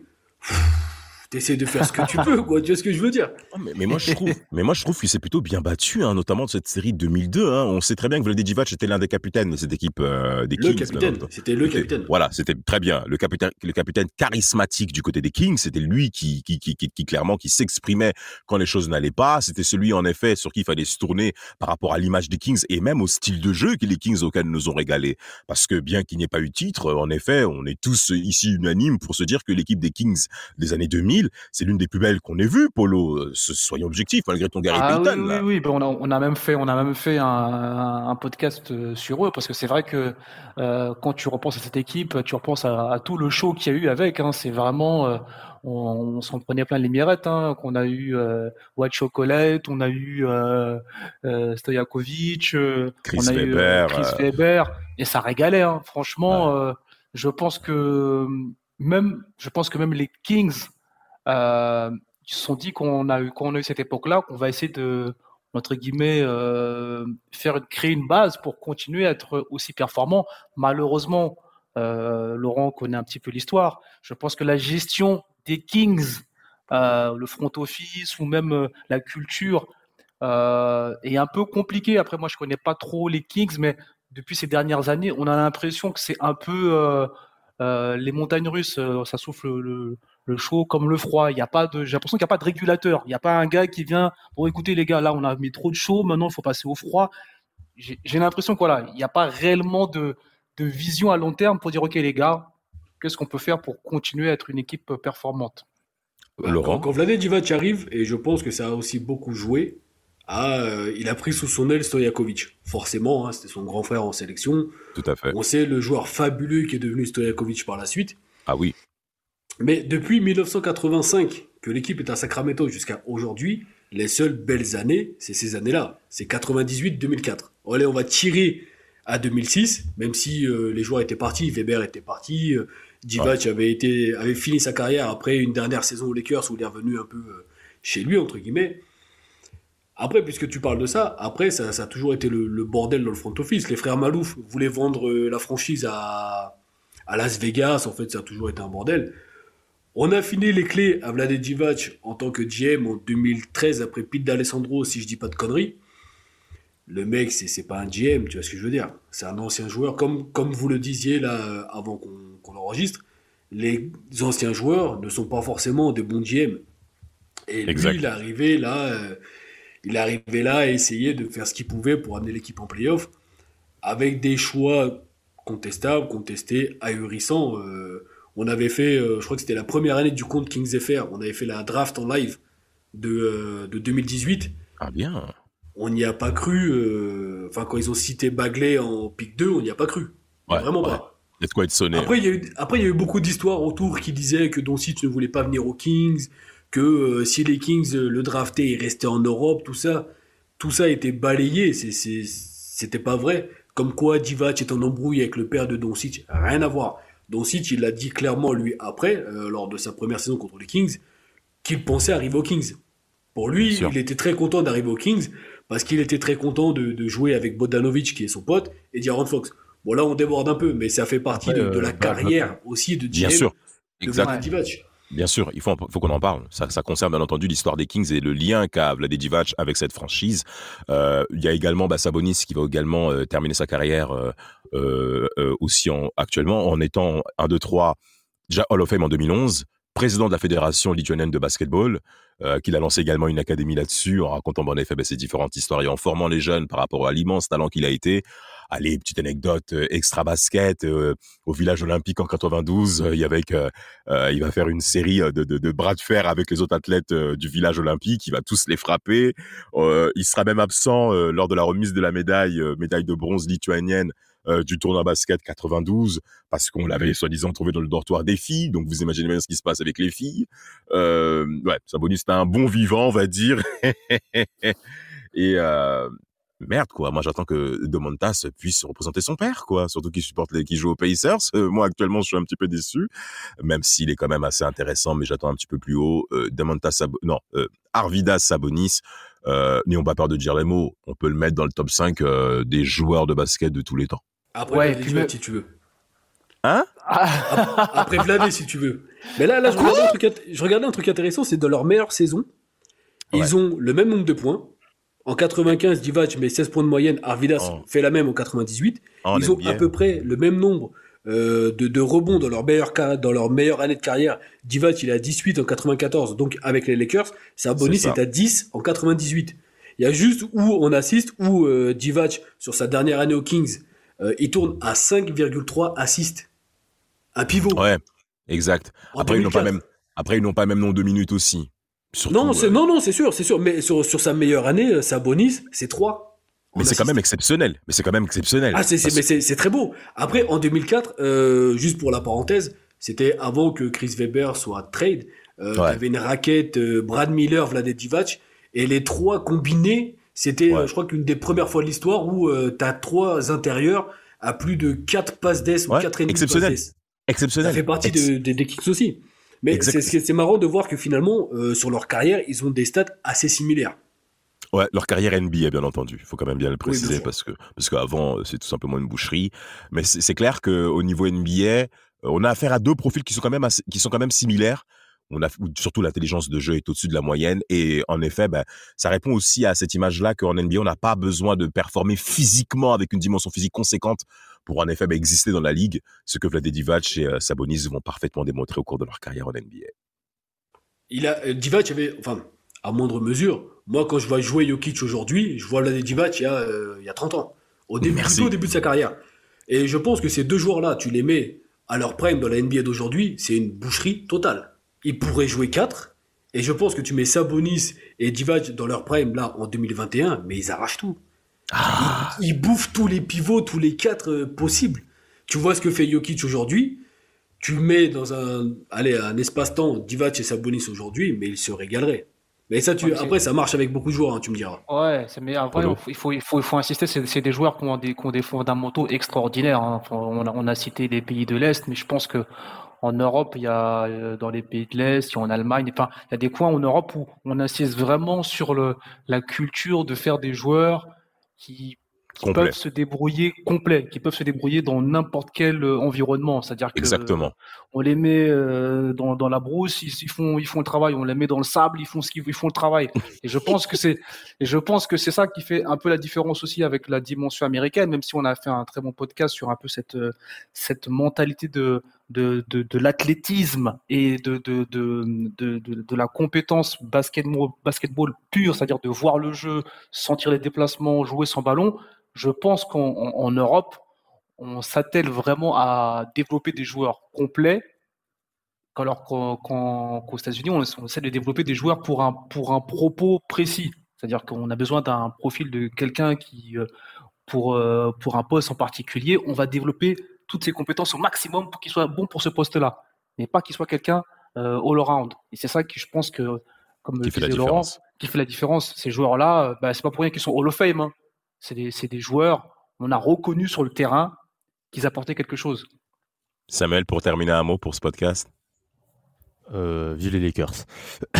T'essaies de faire ce que tu peux, quoi. Tu vois ce que je veux dire? Ah, mais, mais moi je trouve, mais moi je trouve qu'il s'est plutôt bien battu, hein, notamment de cette série 2002. Hein. On sait très bien que Vlade Divac était l'un des capitaines de cette équipe euh, des Le Kings. capitaine, c'était le capitaine. Voilà, c'était très bien. Le capitaine, le capitaine charismatique du côté des Kings, c'était lui qui, qui, qui, qui, qui clairement, qui s'exprimait quand les choses n'allaient pas. C'était celui, en effet, sur qui il fallait se tourner par rapport à l'image des Kings et même au style de jeu que les Kings auxquels nous ont régalé. Parce que bien qu'il n'y ait pas eu titre, en effet, on est tous ici unanimes pour se dire que l'équipe des Kings des années 2000, c'est l'une des plus belles qu'on ait vues, Polo. Soyons objectifs, malgré ton Gary Ah oui, Payton, oui, oui, ben on, a, on a même fait, on a même fait un, un podcast euh, sur eux parce que c'est vrai que euh, quand tu repenses à cette équipe, tu repenses à, à tout le show qu'il y a eu avec. Hein, c'est vraiment, euh, on, on s'en prenait plein les mirettes. Hein, qu'on a eu euh, White Chocolate, on a eu euh, euh, Stojakovic, Chris on a eu Weber, euh, Chris Weber, et ça régalait. Hein, franchement, je pense que même, je pense que même les Kings. Euh, ils se sont dit qu'on a eu, qu'on a eu cette époque-là, qu'on va essayer de, entre guillemets, euh, faire créer une base pour continuer à être aussi performant. Malheureusement, euh, Laurent connaît un petit peu l'histoire. Je pense que la gestion des Kings, euh, le front office ou même euh, la culture est un peu compliquée. Après, moi, je connais pas trop les Kings, mais depuis ces dernières années, on a l'impression que c'est un peu les montagnes russes. ça souffle le, le chaud comme le froid. Il y a pas de, j'ai l'impression qu'il n'y a pas de régulateur. Il n'y a pas un gars qui vient, bon, écoutez les gars, là, on a mis trop de chaud, maintenant, il faut passer au froid. J'ai l'impression que voilà, il n'y a pas réellement de, de vision à long terme pour dire, OK, les gars, qu'est-ce qu'on peut faire pour continuer à être une équipe performante? Bah, Laurent? Quand, Vlade Divac arrive, et je pense que ça a aussi beaucoup joué, à, euh, il a pris sous son aile Stojakovic. Forcément, hein, c'était son grand frère en sélection. Tout à fait. On sait le joueur fabuleux qui est devenu Stojakovic par la suite. Ah oui. Mais depuis 1985, que l'équipe est à Sacramento jusqu'à aujourd'hui, les seules belles années, c'est ces années-là. C'est 98-2004. Allez, on va tirer à 2006, même si euh, les joueurs étaient partis, Weber était parti, euh, Divac avait, été, avait fini sa carrière après une dernière saison aux Lakers où il est revenu un peu euh, chez lui, entre guillemets. Après, puisque tu parles de ça, après, ça, ça a toujours été le, le bordel dans le front office. Les frères Malouf voulaient vendre euh, la franchise à, à Las Vegas. En fait, ça a toujours été un bordel. On a fini les clés à Vlade Divac en tant que GM en 2013 après Pete D'Alessandro, si je dis pas de conneries. Le mec, c'est c'est pas un GM, tu vois ce que je veux dire. C'est un ancien joueur, comme, comme vous le disiez là euh, avant qu'on qu'on enregistre. Les anciens joueurs ne sont pas forcément des bons GM. Et lui, Exact. il est arrivé là, euh, il est arrivé là à essayer de faire ce qu'il pouvait pour amener l'équipe en playoff avec des choix contestables, contestés, ahurissants. Euh, on avait fait, euh, je crois que c'était la première année du compte Kings FR, on avait fait la draft en live de, euh, de 2018. Ah bien. on n'y a pas cru. euh, Enfin, quand ils ont cité Bagley en pick 2, on n'y a pas cru. Ouais, Vraiment ouais. pas. Sonné. Après, il y a eu, après, il y a eu beaucoup d'histoires autour qui disaient que Doncic ne voulait pas venir aux Kings, que euh, si les Kings euh, le draftaient, il restait en Europe, tout ça. Tout ça a été balayé. C'était pas vrai. Comme quoi, Divac est en embrouille avec le père de Doncic. Rien à voir. Doncic, il l'a dit clairement, lui, après, euh, lors de sa première saison contre les Kings, qu'il pensait arriver aux Kings. Pour lui, il était très content d'arriver aux Kings parce qu'il était très content de, de jouer avec Bodanovic, qui est son pote, et d'Aaron Fox. Bon, là, on déborde un peu, mais ça fait partie Après, de, de euh, la bah, carrière aussi de Bien GM sûr. Exact. Bien sûr, il faut, qu'on en parle. Ça, ça concerne bien entendu l'histoire des Kings et le lien qu'a Vlade Divac avec cette franchise. Euh, il y a également bah, Sabonis qui va également euh, terminer sa carrière euh, euh, euh, aussi en, actuellement en étant 1, 2, 3, déjà Hall of Fame en 2011, président de la fédération lituanienne de basketball, euh, qu'il a lancé également une académie là-dessus en racontant en effet bah, ses différentes histoires et en formant les jeunes par rapport à l'immense talent qu'il a été. Allez, petite anecdote euh, extra basket euh, au village olympique en 92, euh, il euh, il va faire une série euh, de, de, bras de fer avec les autres athlètes euh, du village olympique. Il va tous les frapper. Euh, il sera même absent euh, lors de la remise de la médaille, euh, médaille de bronze lituanienne euh, du tournoi basket 92, parce qu'on l'avait soi-disant trouvé dans le dortoir des filles. Donc vous imaginez bien ce qui se passe avec les filles. Euh, ouais, Sabonis c'était un bon vivant, on va dire. Et euh, merde quoi. Moi j'attends que Domantas puisse représenter son père quoi. Surtout qu'il supporte les, qui joue aux Pacers. Euh, moi actuellement je suis un petit peu déçu, même s'il est quand même assez intéressant, mais j'attends un petit peu plus haut. Euh, Domantas non, euh, Arvidas Sabonis. Euh, N'ayons pas peur de dire les mots. On peut le mettre dans le top 5 euh, des joueurs de basket de tous les temps. Après Ouais, puis si tu veux. Hein? Ah, Après Vladé, si tu veux. Mais là, là je, regardais un truc, int- je regardais un truc intéressant, c'est dans leur meilleure saison, ils ont le même nombre de points. En 95, Divac met 16 points de moyenne, Arvidas Oh. fait la même en 98. En ils ont à peu près le même nombre euh, de, de rebonds dans leur, meilleure, ca- dans leur meilleure année de carrière. Divac, il est à 18 en 94, donc avec les Lakers. C'est ça. est à 10 en 98. Il y a juste où on assiste, où euh, Divac, sur sa dernière année aux Kings, euh, il tourne à 5,3 assists. Un pivot. Ouais, exact. En Après ils n'ont pas 2004. même. Après ils n'ont pas même nombre de minutes aussi. Surtout, Non, c'est, euh, non, non, c'est sûr, c'est sûr. Mais sur, sur sa meilleure année, Sabonis, c'est 3. Mais c'est quand même exceptionnel. Mais c'est quand même exceptionnel. Ah, c'est, Parce- très beau. Après, en 2004, euh, juste pour la parenthèse, c'était avant que Chris Weber soit trade. Euh, Ouais. Il y avait une raquette euh, Brad Miller, Vlade Divac, et les trois combinés, c'était, Ouais. euh, je crois, qu'une des premières fois de l'histoire où euh, t'as trois intérieurs à plus de 4 passes d'ess ou Ouais, 4 et demi exceptionnel. passes exceptionnel. Ça fait partie Ex- de- des des Kings aussi. Mais c'est, marrant de voir que finalement, sur leur carrière, ils ont des stats assez similaires. Ouais, leur carrière NBA, bien entendu. Il faut quand même bien le préciser parce que parce qu'avant euh, c'est tout simplement une boucherie. Mais c'est clair que au niveau NBA, euh, on a affaire à deux profils qui sont quand même assez- qui sont quand même similaires. On a surtout l'intelligence de jeu est au-dessus de la moyenne et en effet, ben, ça répond aussi à cette image-là qu'en NBA on n'a pas besoin de performer physiquement avec une dimension physique conséquente pour en effet ben, exister dans la ligue. Ce que Vlade Divac et euh, Sabonis vont parfaitement démontrer au cours de leur carrière en NBA. Il a, euh, Divac avait, enfin, à moindre mesure, moi quand je vois jouer Jokic aujourd'hui, je vois Vlade Divac il y a, euh, il y a 30 ans, au début, plutôt au début de sa carrière. Et je pense que ces deux joueurs-là, tu les mets à leur prime dans la NBA d'aujourd'hui, c'est une boucherie totale. Ils pourraient jouer 4, et je pense que tu mets Sabonis et Divac dans leur prime là en 2021, mais ils arrachent tout. Ah. Ils, ils bouffent tous les pivots, tous les 4 possibles. Tu vois ce que fait Jokic aujourd'hui, tu mets dans un, allez, un espace-temps, Divac et Sabonis aujourd'hui, mais ils se régaleraient. Mais ça, tu, après, ça marche avec beaucoup de joueurs, hein, tu me diras. Ouais, c'est mais après, il faut, il faut, il faut insister, c'est c'est des joueurs qui ont des, qui ont des fondamentaux extraordinaires. hein. Enfin, On a, on a cité les pays de l'Est, mais je pense que en Europe, il y a euh, dans les pays de l'Est, il y a en Allemagne, enfin, il y a des coins en Europe où on insiste vraiment sur le, la culture de faire des joueurs qui, qui Complet. peuvent se débrouiller complet, qui peuvent se débrouiller dans n'importe quel euh, environnement. C'est-à-dire que Exactement. on les met euh, dans, dans la brousse, ils, ils font ils font le travail. On les met dans le sable, ils font ce qu'ils ils font le travail. Et je pense que c'est et je pense que c'est ça qui fait un peu la différence aussi avec la dimension américaine. Même si on a fait un très bon podcast sur un peu cette euh, cette mentalité de de l'athlétisme et de la compétence basketball basketball pure, c'est-à-dire de voir le jeu, sentir les déplacements, jouer sans ballon. Je pense qu'en en- en Europe on s'attelle vraiment à développer des joueurs complets, alors qu'en- qu'en- qu'aux États-Unis, on, essaie de développer des joueurs pour un, propos précis. C'est-à-dire qu'on a besoin d'un profil de quelqu'un qui, euh, euh, pour un poste en particulier, on va développer toutes ses compétences au maximum pour qu'il soit bon pour ce poste-là, mais pas qu'il soit quelqu'un euh, all-around. Et c'est ça que je pense que, comme Qui fait la disait Laurent, différence. qui fait la différence. Ces joueurs-là, euh, bah, c'est pas pour rien qu'ils sont Hall of Fame. hein. C'est des, c'est des joueurs, on a reconnu sur le terrain qu'ils apportaient quelque chose. Samuel, pour terminer un mot pour ce podcast? Euh, les Lakers.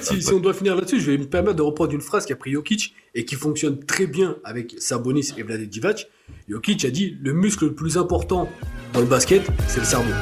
Si on doit finir là-dessus, je vais me permettre de reprendre une phrase qu'a pris Jokic et qui fonctionne très bien avec Sabonis et Vlade Divac. Jokic a dit le muscle le plus important dans le basket, c'est le cerveau.